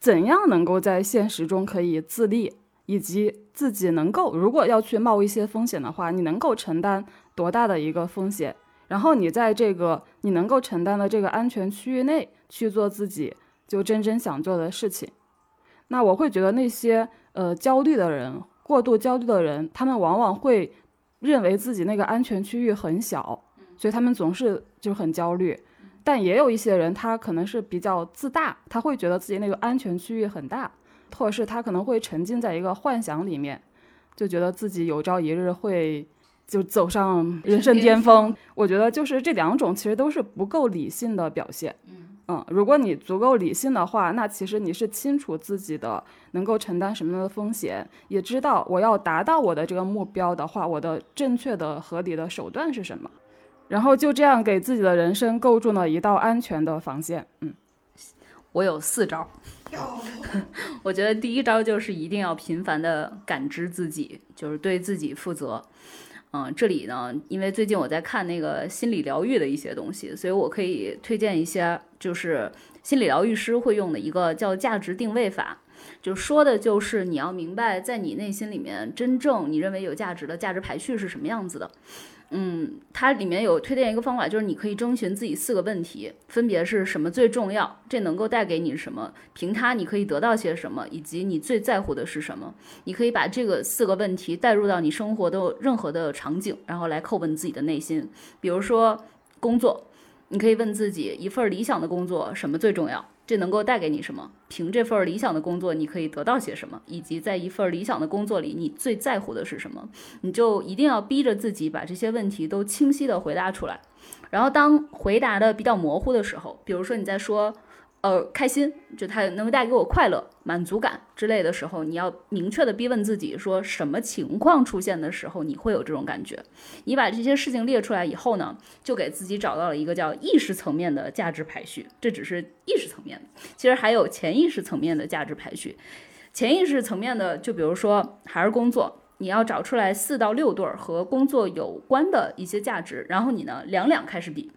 怎样能够在现实中可以自立，以及自己能够如果要去冒一些风险的话，你能够承担多大的一个风险？然后你在这个你能够承担的这个安全区域内去做自己就真正想做的事情。那我会觉得那些呃焦虑的人，过度焦虑的人，他们往往会认为自己那个安全区域很小，所以他们总是就很焦虑。但也有一些人，他可能是比较自大，他会觉得自己那个安全区域很大，或者是他可能会沉浸在一个幻想里面，就觉得自己有朝一日会就走上人生巅峰。我觉得就是这两种其实都是不够理性的表现。嗯，如果你足够理性的话，那其实你是清楚自己的能够承担什么样的风险，也知道我要达到我的这个目标的话，我的正确的合理的手段是什么。然后就这样给自己的人生构筑了一道安全的防线。嗯，我有四招。我觉得第一招就是一定要频繁的感知自己，就是对自己负责。嗯，这里呢，因为最近我在看那个心理疗愈的一些东西，所以我可以推荐一些，就是心理疗愈师会用的一个叫价值定位法，就说的就是你要明白，在你内心里面真正你认为有价值的价值排序是什么样子的。嗯，它里面有推荐一个方法，就是你可以征询自己四个问题，分别是什么最重要，这能够带给你什么，凭它你可以得到些什么，以及你最在乎的是什么。你可以把这个四个问题带入到你生活的任何的场景，然后来叩问自己的内心。比如说工作，你可以问自己，一份理想的工作什么最重要？这能够带给你什么？凭这份理想的工作，你可以得到些什么？以及在一份理想的工作里，你最在乎的是什么？你就一定要逼着自己把这些问题都清晰的回答出来。然后当回答的比较模糊的时候，比如说你在说，呃，开心，就它能够带给我快乐、满足感之类的时候，你要明确的逼问自己，说什么情况出现的时候你会有这种感觉？你把这些事情列出来以后呢，就给自己找到了一个叫意识层面的价值排序。这只是意识层面的，其实还有潜意识层面的价值排序。潜意识层面的，就比如说还是工作，你要找出来四到六对儿和工作有关的一些价值，然后你呢两两开始比，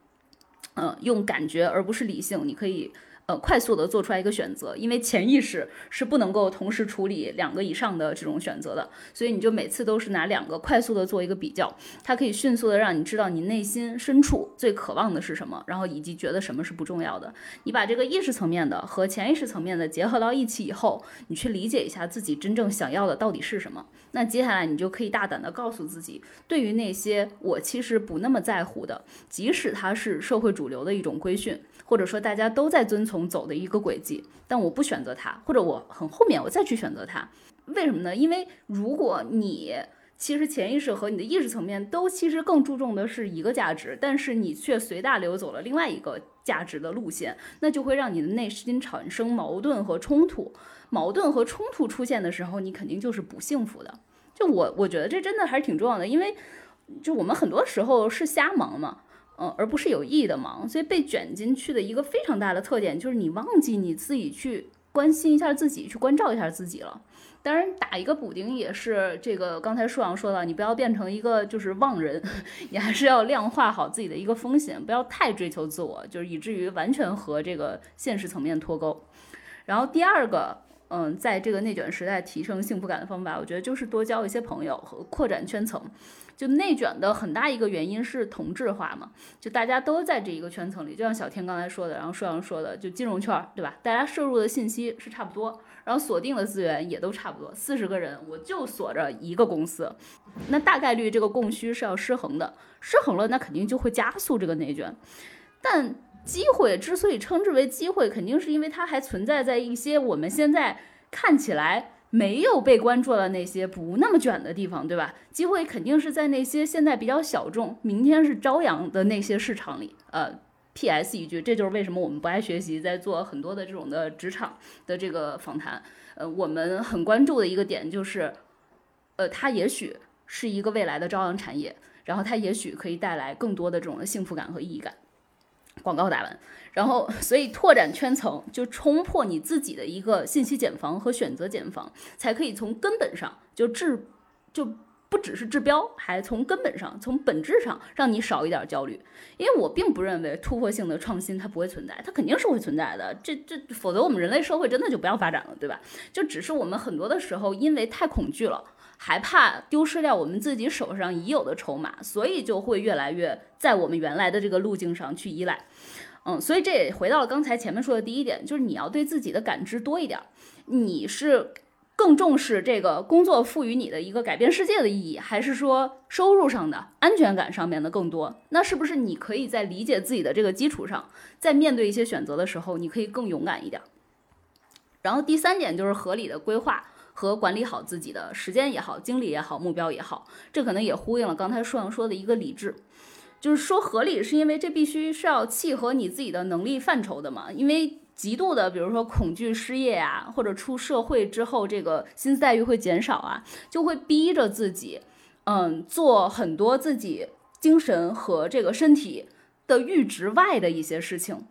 嗯，用感觉而不是理性，你可以。呃，快速的做出来一个选择，因为潜意识是不能够同时处理两个以上的这种选择的，所以你就每次都是拿两个快速的做一个比较，它可以迅速的让你知道你内心深处最渴望的是什么，然后以及觉得什么是不重要的。你把这个意识层面的和潜意识层面的结合到一起以后，你去理解一下自己真正想要的到底是什么。那接下来你就可以大胆的告诉自己，对于那些我其实不那么在乎的，即使它是社会主流的一种规训。或者说大家都在遵从走的一个轨迹，但我不选择它，或者我很后面我再去选择它，为什么呢？因为如果你其实潜意识和你的意识层面都其实更注重的是一个价值，但是你却随大流走了另外一个价值的路线，那就会让你的内心产生矛盾和冲突。矛盾和冲突出现的时候，你肯定就是不幸福的。就我我觉得这真的还是挺重要的，因为就我们很多时候是瞎忙嘛。嗯，而不是有意义的忙，所以被卷进去的一个非常大的特点就是你忘记你自己去关心一下自己，去关照一下自己了。当然，打一个补丁也是这个刚才舒阳说的，你不要变成一个就是忘人，你还是要量化好自己的一个风险，不要太追求自我，就是以至于完全和这个现实层面脱钩。然后第二个，嗯，在这个内卷时代提升幸福感的方法，我觉得就是多交一些朋友和扩展圈层。就内卷的很大一个原因是同质化嘛，就大家都在这一个圈层里，就像小天刚才说的，然后舒阳说的，就金融圈，对吧？大家摄入的信息是差不多，然后锁定的资源也都差不多，四十个人我就锁着一个公司，那大概率这个供需是要失衡的，失衡了那肯定就会加速这个内卷。但机会之所以称之为机会，肯定是因为它还存在在一些我们现在看起来。没有被关注的那些不那么卷的地方，对吧？机会肯定是在那些现在比较小众、明天是朝阳的那些市场里。呃，P.S. 一句，这就是为什么我们不爱学习，在做很多的这种的职场的这个访谈。呃，我们很关注的一个点就是，呃，它也许是一个未来的朝阳产业，然后它也许可以带来更多的这种的幸福感和意义感。广告打完。然后，所以拓展圈层，就冲破你自己的一个信息茧房和选择茧房，才可以从根本上就治，就不只是治标，还从根本上、从本质上让你少一点焦虑。因为我并不认为突破性的创新它不会存在，它肯定是会存在的。这这，否则我们人类社会真的就不要发展了，对吧？就只是我们很多的时候因为太恐惧了，害怕丢失掉我们自己手上已有的筹码，所以就会越来越在我们原来的这个路径上去依赖。嗯，所以这也回到了刚才前面说的第一点，就是你要对自己的感知多一点。你是更重视这个工作赋予你的一个改变世界的意义，还是说收入上的安全感上面的更多？那是不是你可以在理解自己的这个基础上，在面对一些选择的时候，你可以更勇敢一点？然后第三点就是合理的规划和管理好自己的时间也好，精力也好，目标也好，这可能也呼应了刚才舒阳说的一个理智。就是说合理，是因为这必须是要契合你自己的能力范畴的嘛？因为极度的，比如说恐惧失业啊，或者出社会之后这个薪资待遇会减少啊，就会逼着自己，嗯，做很多自己精神和这个身体的阈值外的一些事情，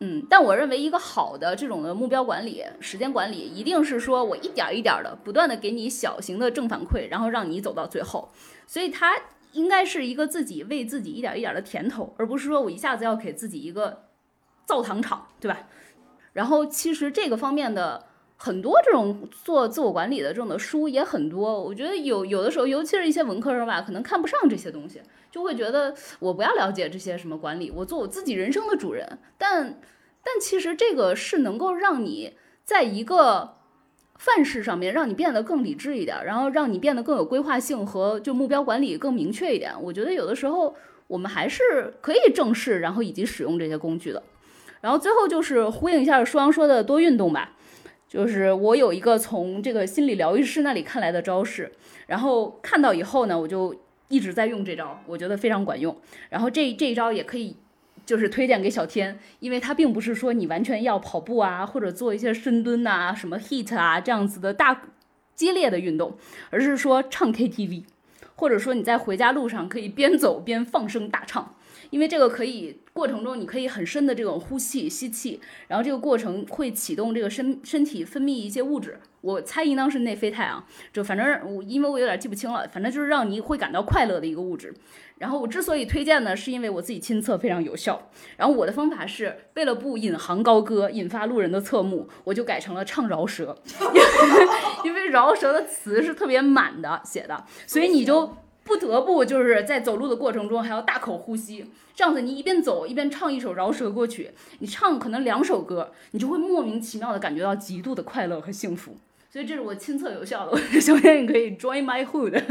嗯。但我认为一个好的这种的目标管理、时间管理，一定是说我一点一点的不断的给你小型的正反馈，然后让你走到最后，所以它。应该是一个自己为自己一点一点的甜头，而不是说我一下子要给自己一个造糖厂，对吧？然后其实这个方面的很多这种做自我管理的这种的书也很多，我觉得有有的时候，尤其是一些文科生吧，可能看不上这些东西，就会觉得我不要了解这些什么管理，我做我自己人生的主人。但但其实这个是能够让你在一个。范式上面让你变得更理智一点，然后让你变得更有规划性和就目标管理更明确一点。我觉得有的时候我们还是可以正视，然后以及使用这些工具的。然后最后就是呼应一下舒阳说的多运动吧，就是我有一个从这个心理疗愈师那里看来的招式，然后看到以后呢，我就一直在用这招，我觉得非常管用。然后这这一招也可以就是推荐给小天，因为他并不是说你完全要跑步啊，或者做一些深蹲呐、什么 HIIT 啊这样子的大激烈的运动，而是说唱 KTV，或者说你在回家路上可以边走边放声大唱，因为这个可以过程中你可以很深的这种呼气吸气，然后这个过程会启动这个身身体分泌一些物质，我猜应当是内啡肽啊，就反正我因为我有点记不清了，反正就是让你会感到快乐的一个物质。然后我之所以推荐呢，是因为我自己亲测非常有效。然后我的方法是为了不引吭高歌，引发路人的侧目，我就改成了唱饶舌，因为饶舌的词是特别满的写的，所以你就不得不就是在走路的过程中还要大口呼吸，这样子你一边走一边唱一首饶舌歌曲，你唱可能两首歌，你就会莫名其妙的感觉到极度的快乐和幸福。所以这是我亲测有效的，首先你可以 join my hood。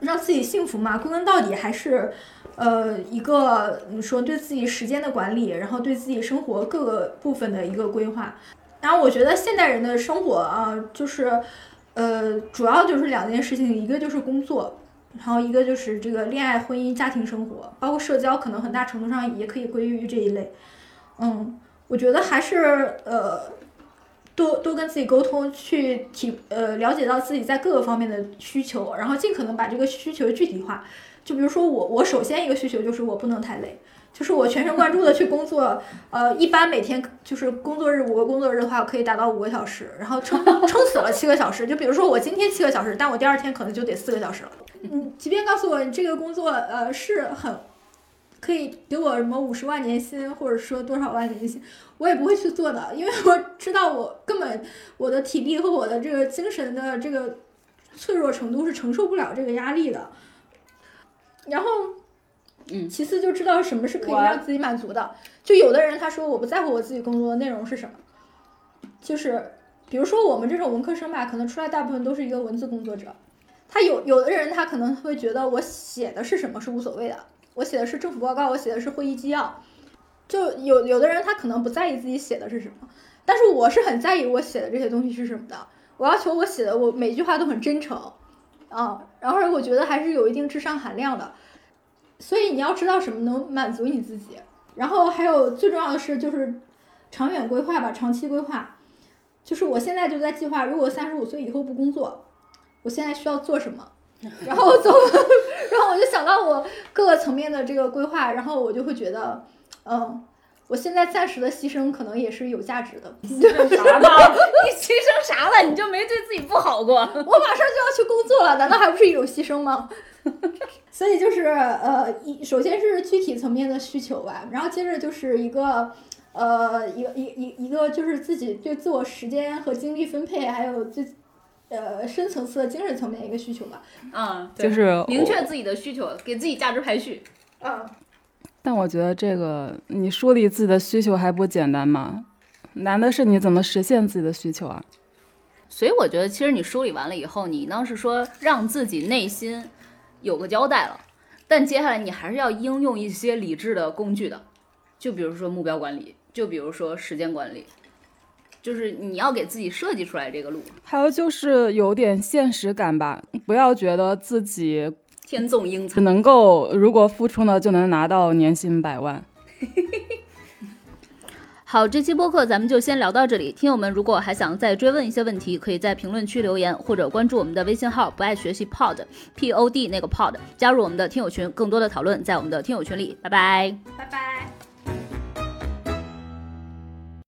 让自己幸福嘛，归根到底还是，呃，一个你说对自己时间的管理，然后对自己生活各个部分的一个规划。然后我觉得现代人的生活啊，就是，呃，主要就是两件事情，一个就是工作，然后一个就是这个恋爱、婚姻、家庭生活，包括社交，可能很大程度上也可以归于这一类。嗯，我觉得还是呃。多多跟自己沟通，去体呃了解到自己在各个方面的需求，然后尽可能把这个需求具体化。就比如说我，我首先一个需求就是我不能太累，就是我全神贯注的去工作。呃，一般每天就是工作日五个工作日的话，可以达到五个小时，然后撑撑死了七个小时。就比如说我今天七个小时，但我第二天可能就得四个小时了。嗯，即便告诉我你这个工作呃是很。可以给我什么五十万年薪，或者说多少万年薪，我也不会去做的，因为我知道我根本我的体力和我的这个精神的这个脆弱程度是承受不了这个压力的。然后，嗯，其次就知道什么是可以让自己满足的。就有的人他说我不在乎我自己工作的内容是什么，就是比如说我们这种文科生吧，可能出来大部分都是一个文字工作者。他有有的人他可能会觉得我写的是什么是无所谓的。我写的是政府报告，我写的是会议纪要，就有有的人他可能不在意自己写的是什么，但是我是很在意我写的这些东西是什么的。我要求我写的我每句话都很真诚，啊，然后我觉得还是有一定智商含量的。所以你要知道什么能满足你自己，然后还有最重要的是就是长远规划吧，长期规划，就是我现在就在计划，如果三十五岁以后不工作，我现在需要做什么。然后走，然后我就想到我各个层面的这个规划，然后我就会觉得，嗯，我现在暂时的牺牲可能也是有价值的。牺牲啥了？你牺牲啥了？你就没对自己不好过？我马上就要去工作了，难道还不是一种牺牲吗？所以就是呃，一首先是具体层面的需求吧，然后接着就是一个呃，一个一一一个就是自己对自我时间和精力分配，还有最。呃，深层次的精神层面一个需求吧，嗯，就是明确自己的需求，给自己价值排序，嗯。但我觉得这个你梳理自己的需求还不简单吗？难的是你怎么实现自己的需求啊？所以我觉得，其实你梳理完了以后，你当时说让自己内心有个交代了，但接下来你还是要应用一些理智的工具的，就比如说目标管理，就比如说时间管理。就是你要给自己设计出来这个路，还有就是有点现实感吧，不要觉得自己天纵英才，只能够如果付出呢就能拿到年薪百万。好，这期播客咱们就先聊到这里。听友们如果还想再追问一些问题，可以在评论区留言，或者关注我们的微信号“不爱学习 Pod P O D” 那个 Pod，加入我们的听友群，更多的讨论在我们的听友群里。拜拜，拜拜。